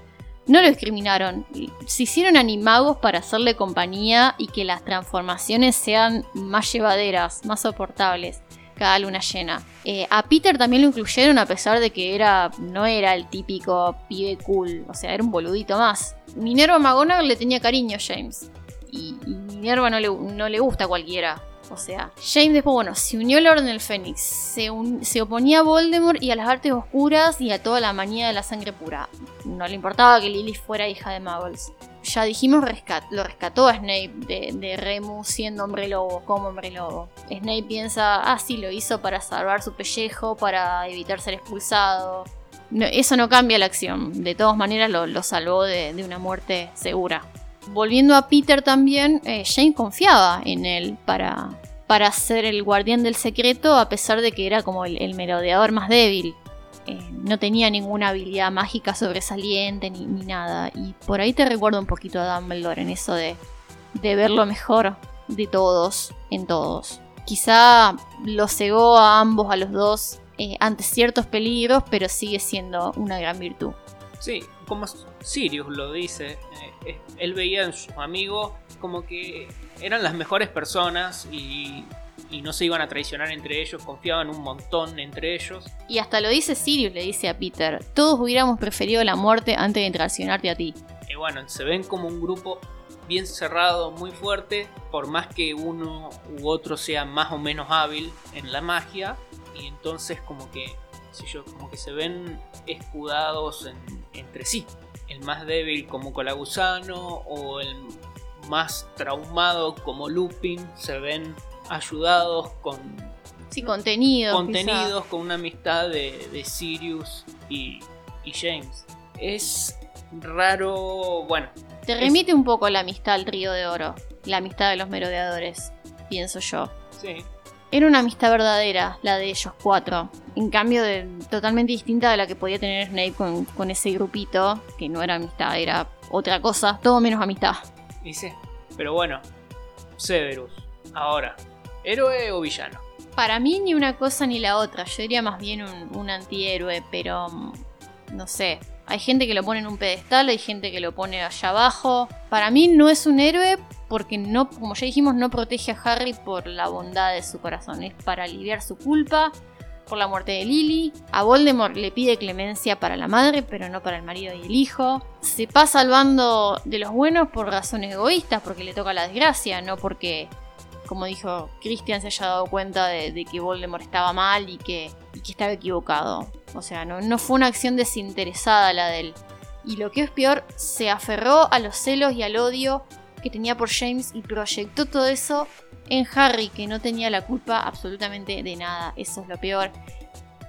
no lo discriminaron. Se hicieron animagos para hacerle compañía y que las transformaciones sean más llevaderas, más soportables cada luna llena. Eh, a Peter también lo incluyeron a pesar de que era no era el típico pibe cool, o sea, era un boludito más. Minerva McGonagall le tenía cariño a James y, Minerva no le, no le gusta a cualquiera. O sea, James después, bueno, se unió al Orden del Fénix, se, se oponía a Voldemort y a las artes oscuras y a toda la manía de la sangre pura. No le importaba que Lily fuera hija de Muggles. Ya dijimos, rescat- lo rescató a Snape de, de Remus siendo hombre lobo, como hombre lobo. Snape piensa, ah, sí, lo hizo para salvar su pellejo, para evitar ser expulsado. Eso no cambia la acción, de todas maneras lo, salvó de, de una muerte segura. Volviendo a Peter también, eh, Jane confiaba en él para, para ser el guardián del secreto a pesar de que era como el, el merodeador más débil. Eh, no tenía ninguna habilidad mágica sobresaliente ni, nada. Y por ahí te recuerdo un poquito a Dumbledore en eso de, de ver lo mejor de todos en todos. Quizá lo cegó a ambos, a los dos, eh, ante ciertos peligros, pero sigue siendo una gran virtud. Sí, como Sirius lo dice, eh, él veía en sus amigos como que eran las mejores personas y, y no se iban a traicionar entre ellos, confiaban un montón entre ellos. Y hasta lo dice Sirius, le dice a Peter, todos hubiéramos preferido la muerte antes de traicionarte a ti. Y bueno, se ven como un grupo bien cerrado, muy fuerte, por más que uno u otro sea más o menos hábil en la magia, y entonces como que, yo, como que se ven escudados en- entre sí. El más débil como Colagusano o el más traumado como Lupin se ven ayudados con Sí, contenido. contenidos, con una amistad de, de Sirius y, y James. Es raro, bueno. Te remite un poco la amistad al trío de oro, la amistad de los merodeadores, pienso yo. sí, Era una amistad verdadera, la de ellos cuatro. En cambio, de, totalmente distinta de la que podía tener Snape con, con ese grupito, que no era amistad, era otra cosa, todo menos amistad. dice. Pero bueno, Severus. Ahora, ¿héroe o villano? Para mí ni una cosa ni la otra, yo diría más bien un, antihéroe, pero mm, no sé. Hay gente que lo pone en un pedestal, hay gente que lo pone allá abajo. Para mí no es un héroe porque no, como ya dijimos, no protege a Harry por la bondad de su corazón. Es para aliviar su culpa por la muerte de Lily. A Voldemort le pide clemencia para la madre, pero no para el marido y el hijo. Se pasa al bando de los buenos por razones egoístas, porque le toca la desgracia, no porque como dijo Christian, se haya dado cuenta de, que Voldemort estaba mal y que, y que estaba equivocado. O sea, no, no fue una acción desinteresada la de él. Y lo que es peor, se aferró a los celos y al odio que tenía por James y proyectó todo eso en Harry, que no tenía la culpa absolutamente de nada. Eso es lo peor.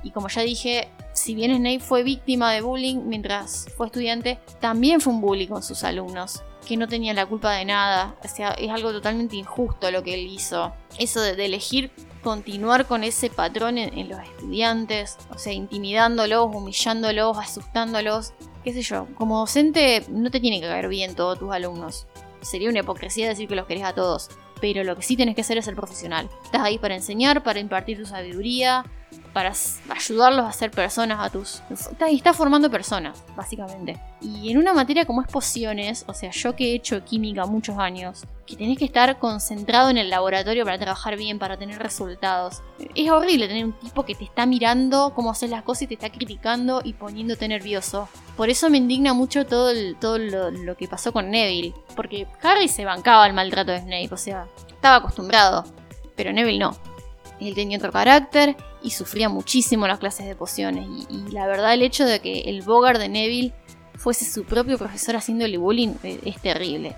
Y como ya dije, si bien Snape fue víctima de bullying mientras fue estudiante, también fue un bully con sus alumnos, que no tenían la culpa de nada. O sea, es algo totalmente injusto lo que él hizo. Eso de, de elegir continuar con ese patrón en, en los estudiantes, o sea, intimidándolos, humillándolos, asustándolos, qué sé yo. Como docente no te tiene que caer bien todos tus alumnos. Sería una hipocresía decir que los querés a todos. Pero lo que sí tenés que hacer es ser profesional. Estás ahí para enseñar, para impartir tu sabiduría, para ayudarlos a ser personas a tus... Estás, estás formando personas, básicamente. Y en una materia como es pociones, o sea, yo que he hecho química muchos años, que tenés que estar concentrado en el laboratorio para trabajar bien, para tener resultados. Es horrible tener un tipo que te está mirando cómo haces las cosas y te está criticando y poniéndote nervioso. Por eso me indigna mucho todo, el- todo lo, lo que pasó con Neville. Porque Harry se bancaba el maltrato de Snape, o sea, estaba acostumbrado. Pero Neville no. Él tenía otro carácter y sufría muchísimo las clases de pociones. Y, y la verdad, el hecho de que el Bogart de Neville fuese su propio profesor haciéndole bullying eh, es terrible.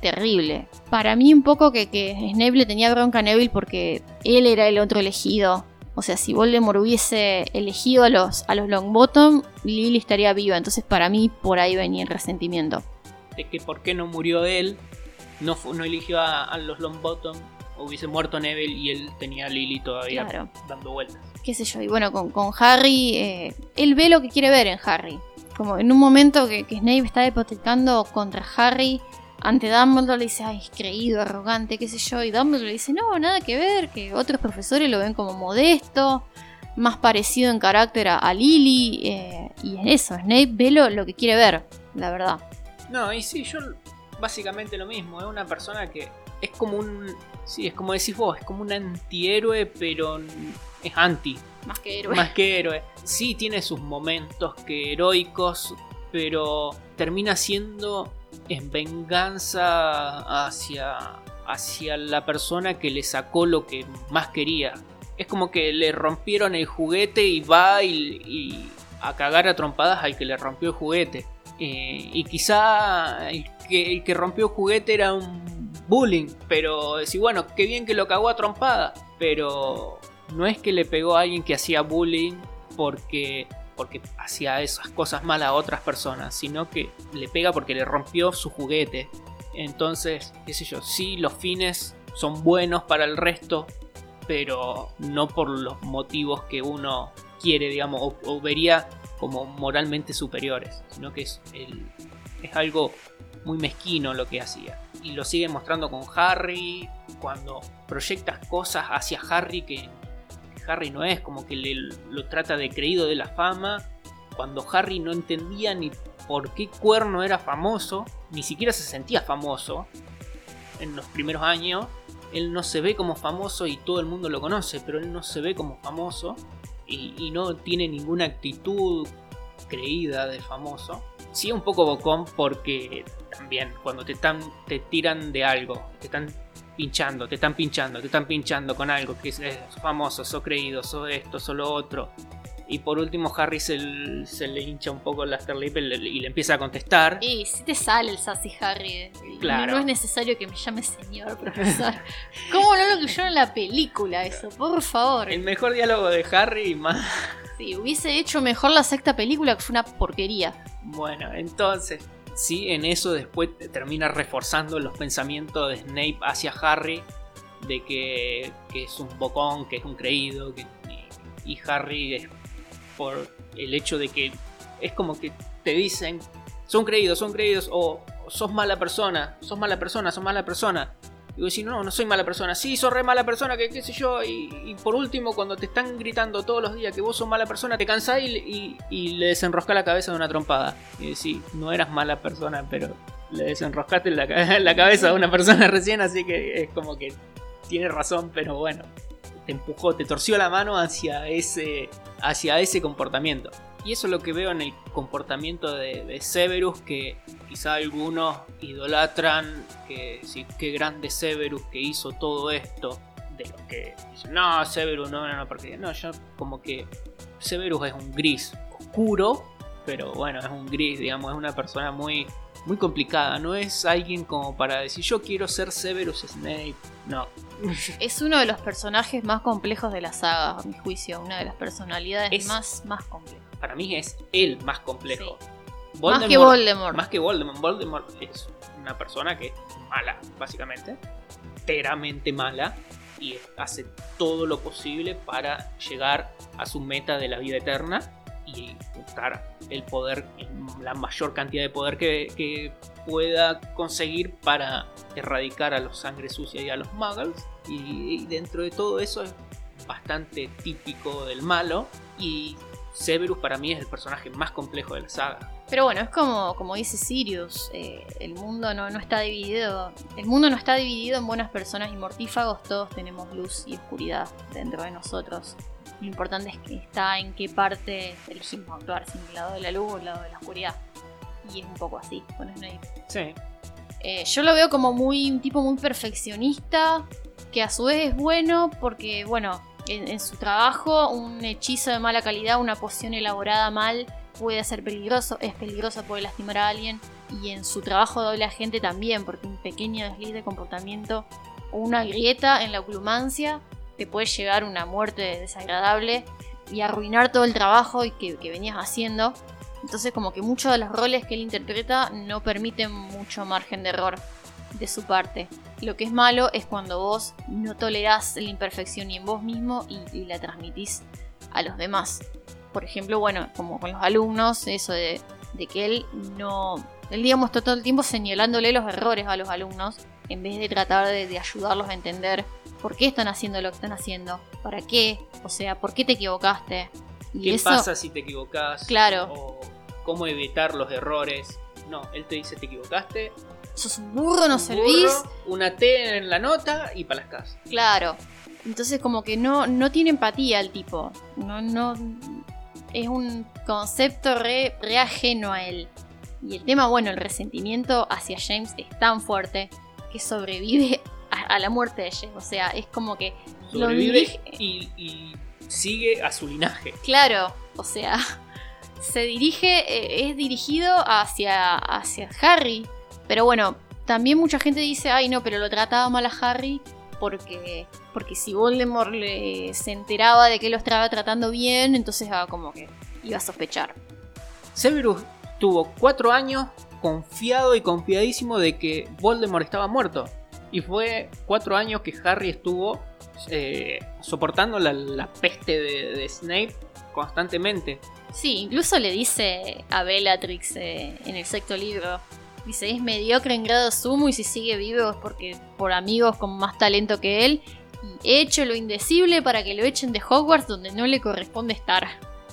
Terrible. Para mí, un poco que, que Snape le tenía bronca a Neville porque él era el otro elegido. O sea, si Voldemort hubiese elegido a los, a los Longbottom, Lily estaría viva. Entonces, para mí, por ahí venía el resentimiento. De que por qué no murió él, no, no eligió a, a los Longbottom, hubiese muerto Neville y él tenía a Lily todavía Claro. dando vueltas. qué sé yo, y bueno, con, con Harry, eh, él ve lo que quiere ver en Harry. Como en un momento que, que Snape está hipotecando contra Harry, ante Dumbledore le dice, ay, es creído, arrogante, qué sé yo, y Dumbledore le dice, no, nada que ver, que otros profesores lo ven como modesto, más parecido en carácter a, a Lily, eh, y en eso, Snape ve lo, lo que quiere ver, la verdad. No, y sí, yo básicamente lo mismo, es una persona que es como un... Sí, es como decís vos, es como un antihéroe, pero es anti, Más que héroe. más que héroe. Sí, tiene sus momentos que heroicos, pero termina siendo en venganza hacia, hacia la persona que le sacó lo que más quería. Es como que le rompieron el juguete y va y, a cagar a trompadas al que le rompió el juguete. Eh, y quizá el que, el que rompió el juguete era un bullying, pero decir, bueno, qué bien que lo cagó a trompada, pero no es que le pegó a alguien que hacía bullying porque porque hacía esas cosas malas a otras personas, sino que le pega porque le rompió su juguete. Entonces, qué sé yo, sí, los fines son buenos para el resto, pero no por los motivos que uno quiere, digamos, o, o vería como moralmente superiores, sino que es, el- es algo muy mezquino lo que hacía. Y lo sigue mostrando con Harry, cuando proyectas cosas hacia Harry que Harry no es, como que le, lo trata de creído de la fama, cuando Harry no entendía ni por qué cuerno era famoso, ni siquiera se sentía famoso en los primeros años, él no se ve como famoso y todo el mundo lo conoce, pero él no se ve como famoso y, no tiene ninguna actitud creída de famoso. Sí, un poco bocón porque también cuando te, te tiran de algo, te están pinchando, te están pinchando, te están pinchando con algo que es, famoso, sos creído, sos esto, sos lo otro. Y por último Harry se, le hincha un poco el afterlip y le, y le empieza a contestar. Y si te sale el sassy Harry. y Claro. No es necesario que me llame señor profesor. [laughs] ¿Cómo no lo incluyeron en la película eso? Por favor. El mejor diálogo de Harry y más... Sí, hubiese hecho mejor la sexta película que fue una porquería. Bueno, entonces, sí, en eso después te- termina reforzando los pensamientos de Snape hacia Harry, de que, que es un bocón, que es un creído, que, y, y Harry es por el hecho de que es como que te dicen, son creídos, son creídos, o sos mala persona, sos mala persona, sos mala persona. Y vos decís, no, no soy mala persona, sí, sos re mala persona, que qué sé yo. Y, y por último, cuando te están gritando todos los días que vos sos mala persona, te cansás y, y- y le desenroscás la cabeza de una trompada. Y decís, no eras mala persona, pero le desenroscaste la, [laughs] la cabeza de una persona recién, así que es como que tiene razón, pero bueno, te empujó, te torció la mano hacia ese, hacia ese comportamiento. Y eso es lo que veo en el comportamiento de, de Severus, que quizá algunos idolatran, que sí, qué grande Severus que hizo todo esto, de lo que dicen, no, Severus no, no, no, porque no, yo como que Severus es un gris oscuro, pero bueno, es un gris, digamos, es una persona muy, muy complicada, no es alguien como para decir, yo quiero ser Severus Snape, no, [laughs] Es uno de los personajes más complejos de la saga, a mi juicio. Una de las personalidades Es- más, más complejas. Para mí es el más complejo. Más que Voldemort. Más que Voldemort. Voldemort es una persona que es mala, básicamente. Enteramente mala. Y hace todo lo posible para llegar a su meta de la vida eterna. Y juntar el poder, la mayor cantidad de poder que, que pueda conseguir para erradicar a los sangre sucia y a los muggles. Y, y dentro de todo eso es bastante típico del malo. Y Severus para mí es el personaje más complejo de la saga. Pero bueno, es como, como dice Sirius, eh, el mundo no, no está dividido. El mundo no está dividido en buenas personas y mortífagos, todos tenemos luz y oscuridad dentro de nosotros. Lo importante es que está en qué parte elegimos actuar, si en el lado de la luz o el lado de la oscuridad. Y es un poco así con Snape. Sí. Eh, yo lo veo como muy un tipo muy perfeccionista, que a su vez es bueno porque, bueno, en, su trabajo un hechizo de mala calidad, una poción elaborada mal puede ser peligroso, es peligroso, puede lastimar a alguien. Y en su trabajo doble agente también, porque un pequeño desliz de comportamiento o una grieta en la oclumancia te puede llegar una muerte desagradable y arruinar todo el trabajo y que, que venías haciendo. Entonces como que muchos de los roles que él interpreta no permiten mucho margen de error de su parte. Lo que es malo es cuando vos no tolerás la imperfección ni en vos mismo y, y la transmitís a los demás. Por ejemplo, bueno, como con los alumnos, eso de, de que él no... Él, digamos, todo el tiempo señalándole los errores a los alumnos en vez de tratar de, de ayudarlos a entender por qué están haciendo lo que están haciendo, para qué, o sea, por qué te equivocaste. Y ¿Qué eso, pasa si te equivocás? Claro. O cómo evitar los errores. No, él te dice te equivocaste. Sos un burro, no un servís. burro, Una T en la nota y para las casas. Claro. Entonces como que no, no tiene empatía el tipo. No, no. Es un concepto re, re ajeno a él. Y el tema, bueno, el resentimiento hacia James es tan fuerte que sobrevive a, a la muerte de James. O sea, es como que Sobrevive y, y sigue a su linaje. Claro, o sea, [laughs] se dirige, eh, es dirigido hacia, hacia Harry. Pero bueno, también mucha gente dice, ay no, pero lo trataba mal a Harry porque, porque si Voldemort le- se enteraba de que lo estaba tratando bien, entonces ah, como que iba a sospechar. Severus tuvo cuatro años confiado y confiadísimo de que Voldemort estaba muerto. Y fue cuatro años que Harry estuvo eh, soportando la, la peste de, de Snape constantemente. Sí, incluso le dice a Bellatrix eh, en el sexto libro. Dice, es mediocre en grado sumo y si sigue vivo es porque por amigos con más talento que él. Y he hecho lo indecible para que lo echen de Hogwarts donde no le corresponde estar.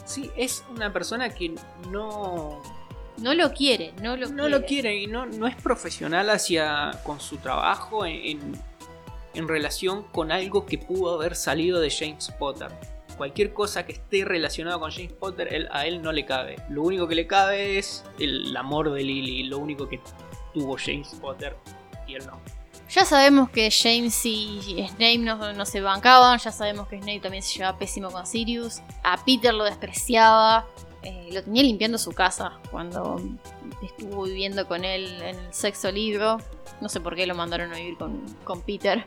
Sí, es una persona que no, No lo quiere, no lo no quiere. lo quiere y no, no es profesional hacia con su trabajo en, en- en relación con algo que pudo haber salido de James Potter. Cualquier cosa que esté relacionada con James Potter, a él no le cabe. Lo único que le cabe es el amor de Lily, lo único que tuvo James Potter y él no. Ya sabemos que James y Snape no, no se bancaban, ya sabemos que Snape también se llevaba pésimo con Sirius, a Peter lo despreciaba, eh, lo tenía limpiando su casa cuando estuvo viviendo con él en el sexto libro, no sé por qué lo mandaron a vivir con, con Peter,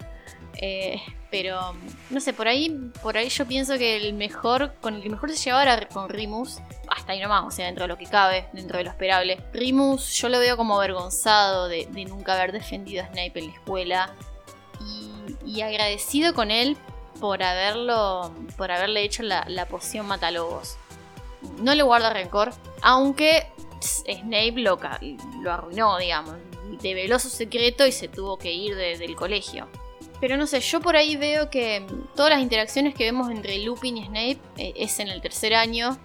Eh, pero no sé, por ahí, por ahí yo pienso que el mejor, con el que mejor se llevaba con Rimus, hasta ahí nomás, o sea, dentro de lo que cabe, dentro de lo esperable. Rimus yo lo veo como avergonzado de, nunca haber defendido a Snape en la escuela y, agradecido con él por haberlo, por haberle hecho la, poción matalobos. No le guarda rencor, aunque Snape lo, lo arruinó, digamos, develó su secreto y se tuvo que ir de- del colegio. Pero no sé, yo por ahí veo que mm, todas las interacciones que vemos entre Lupin y Snape eh, es en el tercer año,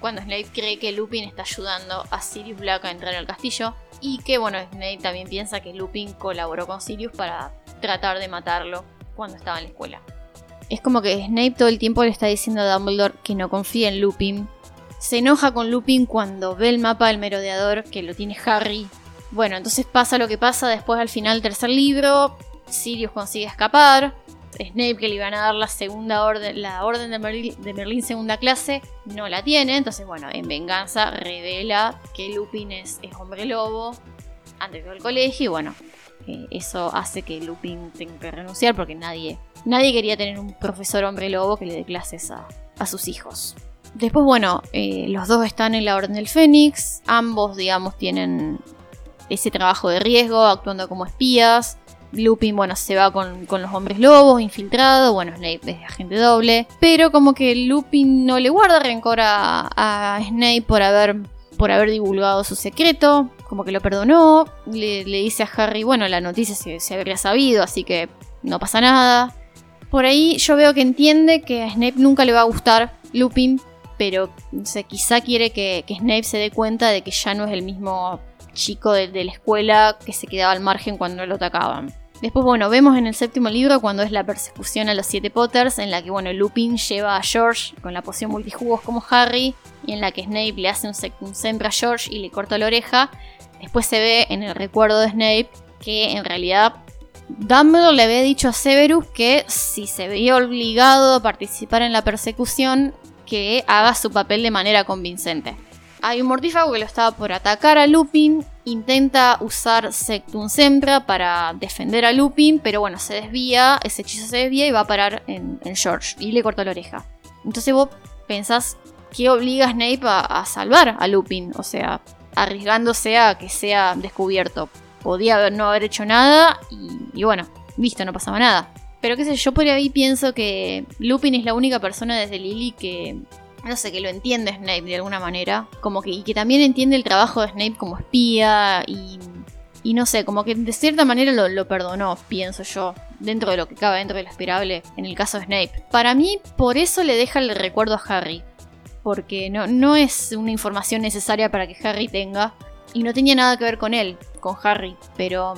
cuando Snape cree que Lupin está ayudando a Sirius Black a entrar al castillo, y que bueno, Snape también piensa que Lupin colaboró con Sirius para tratar de matarlo cuando estaba en la escuela. Es como que Snape todo el tiempo le está diciendo a Dumbledore que no confía en Lupin. Se enoja con Lupin cuando ve el mapa del merodeador que lo tiene Harry. Bueno, entonces pasa lo que pasa después al final del tercer libro. Sirius consigue escapar. Snape, que le iban a dar la segunda orden, la orden de Merlin, de Merlín segunda clase, no la tiene. Entonces, bueno, en venganza revela que Lupin es, es hombre lobo antes del colegio. Y bueno, eh, eso hace que Lupin tenga que renunciar porque nadie, nadie quería tener un profesor hombre lobo que le dé clases a, a sus hijos. Después, bueno, eh, los dos están en la Orden del Fénix. Ambos, digamos, tienen ese trabajo de riesgo, actuando como espías. Lupin, bueno, se va con, con los hombres lobos, infiltrado. Bueno, Snape es agente doble. Pero como que Lupin no le guarda rencor a, a Snape por haber, por haber divulgado su secreto. Como que lo perdonó. Le, dice a Harry, bueno, la noticia se, se habría sabido, así que no pasa nada. Por ahí yo veo que entiende que a Snape nunca le va a gustar Lupin, pero quizá quiere que, que Snape se dé cuenta de que ya no es el mismo chico de, la escuela que se quedaba al margen cuando lo atacaban. Después, bueno, vemos en el séptimo libro cuando es la persecución a los siete Potters, en la que, bueno, Lupin lleva a George con la poción multijugos como Harry, y en la que Snape le hace un, sembra a George y le corta la oreja. Después se ve en el recuerdo de Snape que en realidad Dumbledore le había dicho a Severus que si se veía obligado a participar en la persecución, que haga su papel de manera convincente. Hay un mortífago que lo estaba por atacar a Lupin, intenta usar Sectum Sempra para defender a Lupin, pero bueno, se desvía, ese hechizo se desvía y va a parar en, George y le corta la oreja. Entonces vos pensás que obliga a Snape a, salvar a Lupin, o sea, arriesgándose a que sea descubierto. Podía no haber hecho nada y, bueno, visto, no pasaba nada. Pero qué sé yo, por ahí pienso que Lupin es la única persona desde Lily que, no sé, que lo entiende Snape de alguna manera. Como que, y que también entiende el trabajo de Snape como espía y, y no sé, como que de cierta manera lo, perdonó, pienso yo dentro de lo que cabe dentro de lo esperable en el caso de Snape. Para mí, por eso le deja el recuerdo a Harry. Porque no, no es una información necesaria para que Harry tenga. Y no tenía nada que ver con él, con Harry. Pero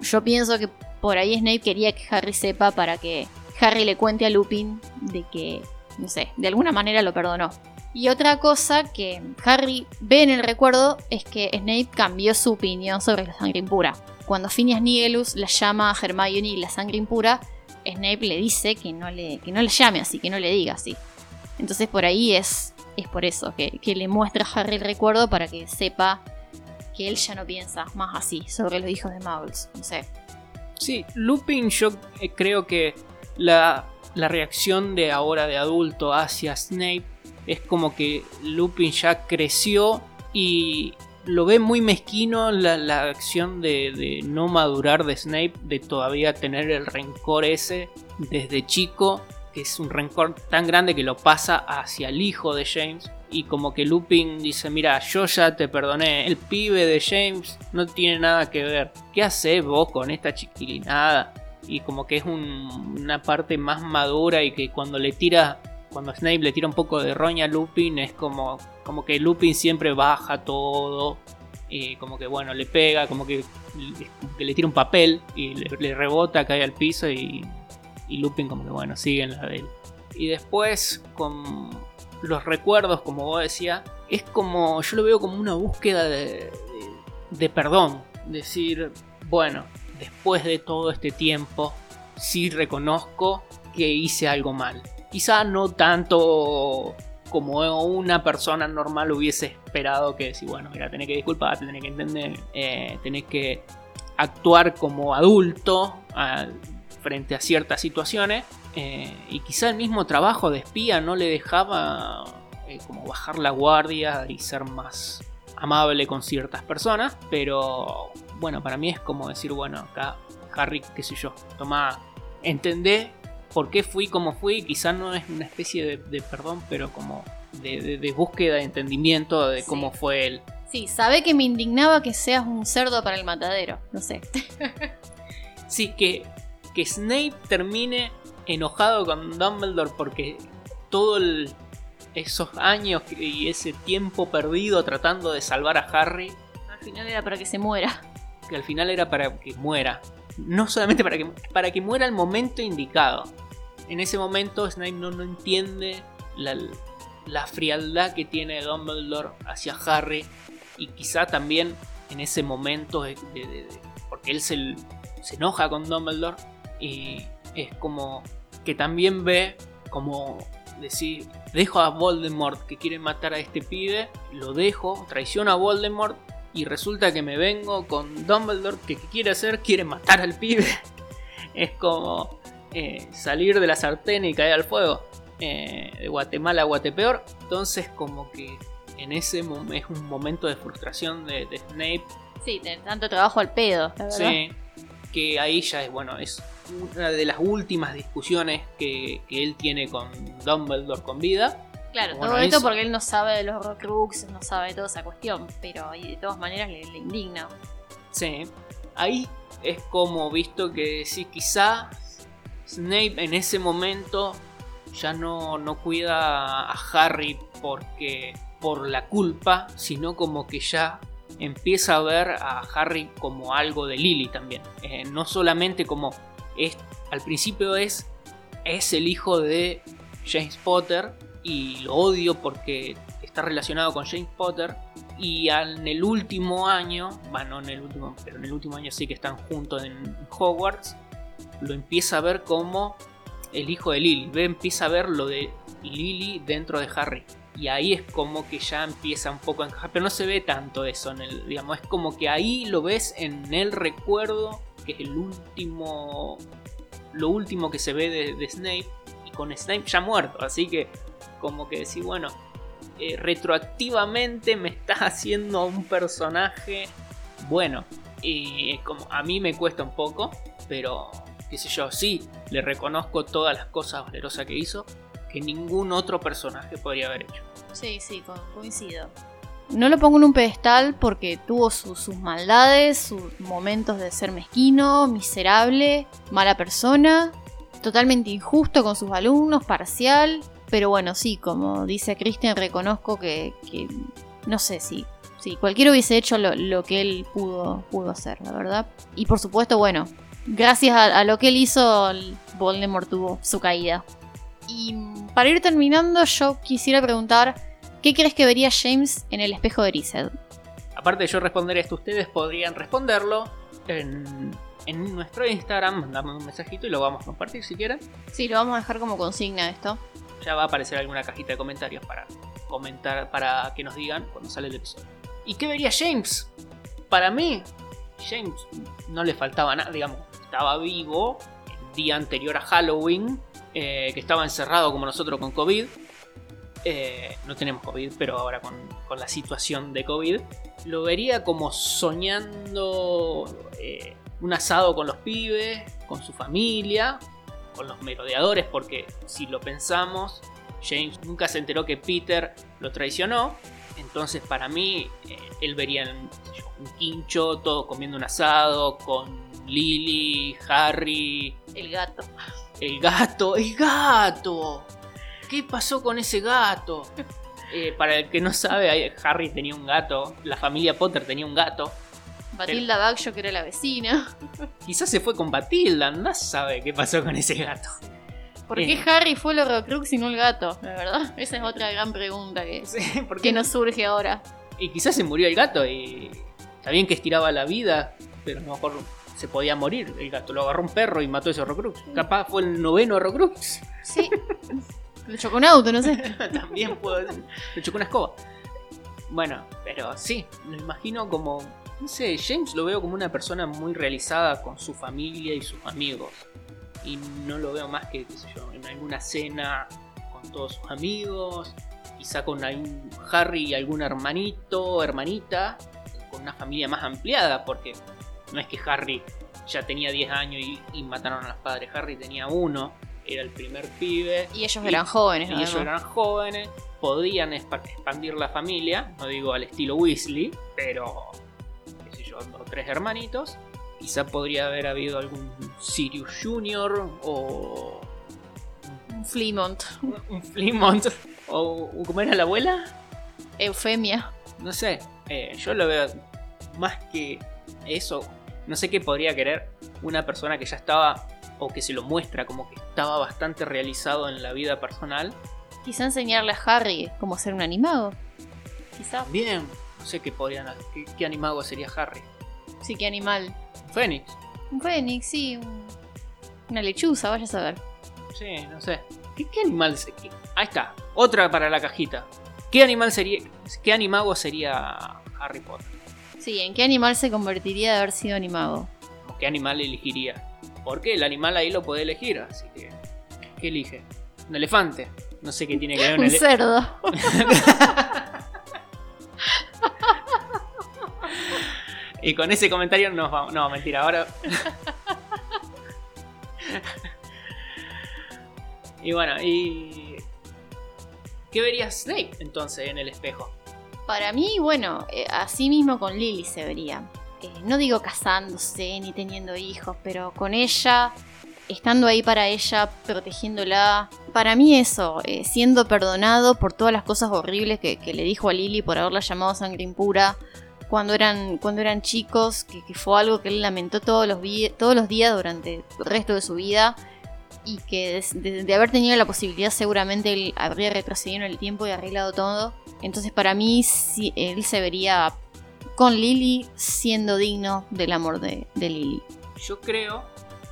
yo pienso que por ahí Snape quería que Harry sepa para que Harry le cuente a Lupin de que, no sé, de alguna manera lo perdonó. Y otra cosa que Harry ve en el recuerdo es que Snape cambió su opinión sobre la sangre impura cuando Phineas Nigelus la llama a Hermione la sangre impura, Snape le dice que no le, que no le llame así, que no le diga así. Entonces por ahí es, es por eso, que, le muestra a Harry el recuerdo para que sepa que él ya no piensa más así sobre los hijos de Muggles. No sé. Sí, Lupin yo eh, creo que la, la reacción de ahora de adulto hacia Snape es como que Lupin ya creció y lo ve muy mezquino la, acción de, no madurar de Snape, de todavía tener el rencor ese desde chico, que es un rencor tan grande que lo pasa hacia el hijo de James. Y como que Lupin dice, mira, yo ya te perdoné, el pibe de James no tiene nada que ver. ¿Qué haces vos con esta chiquilinada? Y como que es una parte más madura y que cuando le tira cuando Snape le tira un poco de roña a Lupin, es como, como que Lupin siempre baja todo. Y como que bueno, le pega, como que, le tira un papel y le, rebota, cae al piso y, y, Lupin como que bueno, sigue en la de él. Y después con los recuerdos, como vos decías, es como, yo lo veo como una búsqueda de, de perdón. Decir, bueno, después de todo este tiempo, sí reconozco que hice algo mal Quizá no tanto como una persona normal hubiese esperado que si bueno, mira, tenés que disculparte, tenés que entender, eh, tenés que actuar como adulto frente a ciertas situaciones. Eh, y quizá el mismo trabajo de espía no le dejaba eh, como bajar la guardia y ser más amable con ciertas personas. Pero bueno, para mí es como decir, bueno, acá Harry, qué sé yo, toma, entendé por qué fui como fui, quizás no es una especie de, perdón, pero como de, búsqueda de entendimiento de cómo fue él. Sí, sabe que me indignaba que seas un cerdo para el matadero, no sé. [laughs] sí, que, que Snape termine enojado con Dumbledore porque todos esos años y ese tiempo perdido tratando de salvar a Harry. Al final era para que se muera. Que al final era para que muera no solamente para que, para que muera al momento indicado. En ese momento Snape no, no entiende la, frialdad que tiene Dumbledore hacia Harry y quizá también en ese momento, porque él se, se enoja con Dumbledore y es como que también ve como decir, dejo a Voldemort que quiere matar a este pibe, lo dejo, traiciono a Voldemort y resulta que me vengo con Dumbledore que, quiere hacer, quiere matar al pibe. [laughs] es como eh, salir de la sartén y caer al fuego. Eh, de Guatemala a Guatepeor. Entonces como que en ese es un momento de frustración de, Snape. Sí, de tanto trabajo al pedo. Sí, que ahí ya es, bueno, es una de las últimas discusiones que, que él tiene con Dumbledore con vida. Claro, todo esto porque él no sabe de los Horcrux, no sabe de toda esa cuestión, pero de todas maneras le, indigna. Sí, ahí es como visto que sí, quizá Snape en ese momento ya no, no cuida a Harry porque por la culpa, sino como que ya empieza a ver a Harry como algo de Lily también. Eh, no solamente como es, al principio es, es el hijo de James Potter, y lo odio porque está relacionado con James Potter. Y en el último año, bueno, en el último, pero en el último año sí que están juntos en Hogwarts. lo empieza a ver como el hijo de Lily. Ve, empieza a ver lo de Lily dentro de Harry. Y ahí es como que ya empieza un poco a encajar. Pero no se ve tanto eso en el. Digamos, es como que ahí lo ves en el recuerdo. Que es el último. Lo último que se ve de, de Snape. Y con Snape ya muerto. Así que. Como que decir, bueno. eh, retroactivamente me estás [laughs] haciendo un personaje. Bueno. Y es como. A mí me cuesta un poco. Pero. Qué sé yo, sí, le reconozco todas las cosas valerosas que hizo que ningún otro personaje podría haber hecho. Sí, sí, co- coincido. No lo pongo en un pedestal porque tuvo su- sus maldades, sus momentos de ser mezquino, miserable, mala persona, totalmente injusto con sus alumnos, parcial. Pero bueno, sí, como dice Christian, reconozco que, que no sé si, si cualquiera hubiese hecho lo, lo que él pudo, pudo hacer, la verdad. Y por supuesto, bueno, gracias a, a lo que él hizo, Voldemort tuvo su caída. Y para ir terminando, yo quisiera preguntar, ¿qué crees que vería James en el espejo de Erised? Aparte de yo responder esto, ustedes podrían responderlo en, en nuestro Instagram, mandarme un mensajito y lo vamos a compartir si quieren. Sí, lo vamos a dejar como consigna esto. Ya va a aparecer alguna cajita de comentarios para comentar, para que nos digan cuando sale el episodio. ¿Y qué vería James? Para mí, James no le faltaba nada, digamos, estaba vivo el día anterior a Halloween, eh, que estaba encerrado como nosotros con COVID. Eh, no tenemos COVID, pero ahora con, con la situación de COVID, lo vería como soñando eh, un asado con los pibes, con su familia, con los merodeadores, porque si lo pensamos, James nunca se enteró que Peter lo traicionó. Entonces, para mí, eh, él vería en, un quincho, todo comiendo un asado, con Lily, Harry, El gato. el gato, el gato. ¿Qué pasó con ese gato? [laughs] Eh, para el que no sabe, Harry tenía un gato, la familia Potter tenía un gato. Matilda Bagjo, que era la vecina. [laughs] Quizás se fue con Batilda, no sabe qué pasó con ese gato. ¿Por qué Eh. Harry fue el Horrocrux y no el gato? La verdad, [laughs] esa es otra gran pregunta que, Sí, ¿por que qué nos surge ahora. Y quizás se murió el gato y está bien que estiraba la vida, pero a lo mejor se podía morir. El gato lo agarró un perro y mató a ese Horrocrux. Capaz fue el noveno Horrocrux. Sí. [laughs] Lo chocó un auto, no sé. También puede Le chocó una escoba. Bueno, pero sí, lo imagino como. No sé, James lo veo como una persona muy realizada con su familia y sus amigos. Y no lo veo más que, qué sé yo, en alguna cena con todos sus amigos. Quizá con algún Harry y algún hermanito, hermanita. Con una familia más ampliada, porque no es que Harry ya tenía 10 años y, y mataron a los padres. Harry tenía uno, era el primer pibe. Y ellos Y- eran jóvenes, Y ¿no? ellos eran jóvenes, podían expandir la familia, no digo al estilo Weasley, pero, o tres hermanitos. Quizá podría haber habido algún Sirius Junior o Un Fleamont. un, un Flymont o ¿cómo era la abuela? Eufemia. No sé, eh, yo lo veo más que eso. No sé qué podría querer una persona que ya estaba o que se lo muestra como que estaba bastante realizado en la vida personal Quizá enseñarle a Harry cómo ser un animago. Quizá. Bien, no sé qué podrían qué, qué animago sería Harry. Sí, qué animal. Fénix. Un fénix, sí. un- Una lechuza, vaya a saber. Sí, no sé. ¿Qué, qué animal se- qué- Ahí está. Otra para la cajita. ¿Qué animal sería. ¿Qué animago sería Harry Potter? Sí, ¿en qué animal se convertiría de haber sido animago? ¿O ¿Qué animal elegiría? Porque el animal ahí lo puede elegir, así que. ¿Qué elige? Un elefante. No sé qué tiene que ver un [laughs] Un cerdo. [laughs] [laughs] Y con ese comentario nos vamos. No, mentira, ahora. y bueno, y. ¿Qué vería Snape entonces en el espejo? Para mí, bueno, eh, así mismo con Lily se vería. Eh, no digo casándose ni teniendo hijos, pero con ella, estando ahí para ella, protegiéndola. Para mí eso, eh, siendo perdonado por todas las cosas horribles que, le dijo a Lily por haberla llamado sangre impura cuando eran, cuando eran chicos, que, fue algo que él lamentó todos los, todos los días durante el resto de su vida. Y que de haber tenido la posibilidad seguramente él habría retrocedido en el tiempo y arreglado todo. Entonces para mí sí, él se vería con Lily siendo digno del amor de, de Lily. Yo creo,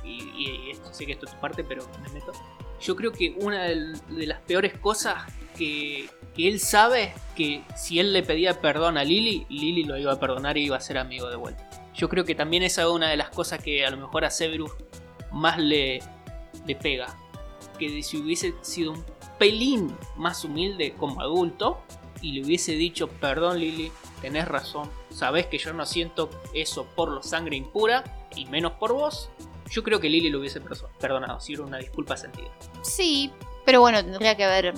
y, y esto, sé que esto es tu parte, pero me meto. Yo creo que una de, las peores cosas que, él sabe que si él le pedía perdón a Lily, Lily lo iba a perdonar y iba a ser amigo de vuelta. Yo creo que también esa es una de las cosas que a lo mejor a Severus más le, le pega. Que si hubiese sido un pelín más humilde como adulto y le hubiese dicho, perdón Lily, tenés razón, sabés que yo no siento eso por lo sangre impura y menos por vos, yo creo que Lily lo hubiese perdonado, si era una disculpa sentida. Sí, pero bueno, tendría que haber,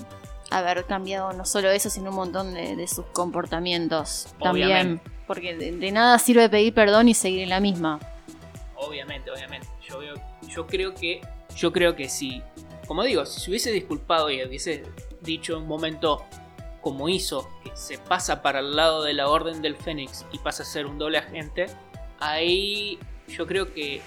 haber cambiado no solo eso, sino un montón de, de sus comportamientos también. Obviamente. Porque de, de nada sirve pedir perdón y seguir en la misma. Obviamente, obviamente. Yo, veo, yo creo que. Yo creo que si. Como digo, si se hubiese disculpado y hubiese dicho en un momento como hizo, que se pasa para el lado de la Orden del Fénix y pasa a ser un doble agente, ahí yo creo que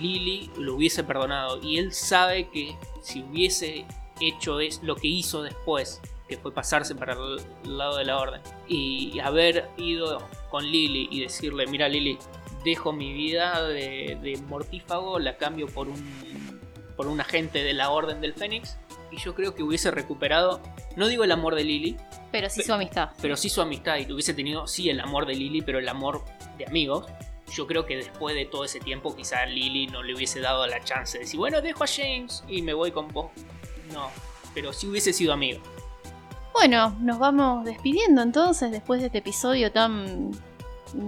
Lily lo hubiese perdonado. Y él sabe que si hubiese hecho es lo que hizo después, que fue pasarse para el lado de la Orden, y haber ido con Lily y decirle, mira Lily, dejo mi vida de, de mortífago, la cambio por un, por un agente de la Orden del Fénix. Y yo creo que hubiese recuperado, no digo el amor de Lily, Pero sí su amistad. pero sí su amistad y hubiese tenido, sí, el amor de Lily, pero el amor de amigos. Yo creo que después de todo ese tiempo, quizá Lily no le hubiese dado la chance de decir, bueno, dejo a James y me voy con vos. No, pero sí hubiese sido amigo. Bueno, nos vamos despidiendo entonces después de este episodio tan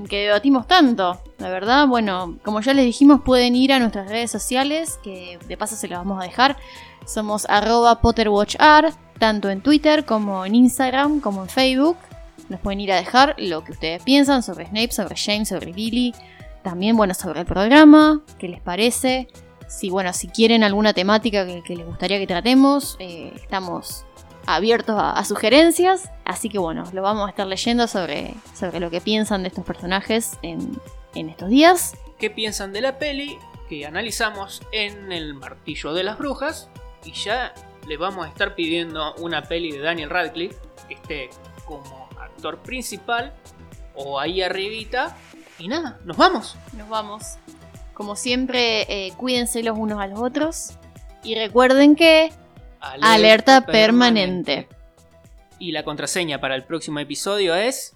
que debatimos tanto. La verdad, bueno, como ya les dijimos, pueden ir a nuestras redes sociales, que de paso se las vamos a dejar. Somos arroba PotterWatchR, tanto en Twitter como en Instagram, como en Facebook. Nos pueden ir a dejar lo que ustedes piensan sobre Snape, sobre James, sobre Lily. También, bueno, sobre el programa, qué les parece. Si, bueno, si quieren alguna temática que, les gustaría que tratemos, eh, estamos abiertos a, sugerencias. Así que bueno, lo vamos a estar leyendo sobre, sobre lo que piensan de estos personajes en, en estos días. ¿Qué piensan de la peli que analizamos en El Martillo de las Brujas? Y ya le vamos a estar pidiendo una peli de Daniel Radcliffe que esté como actor principal o ahí arribita. Y nada, nos vamos. Nos vamos. Como siempre, eh, cuídense los unos a los otros. Y recuerden que alerta permanente. Y la contraseña para el próximo episodio es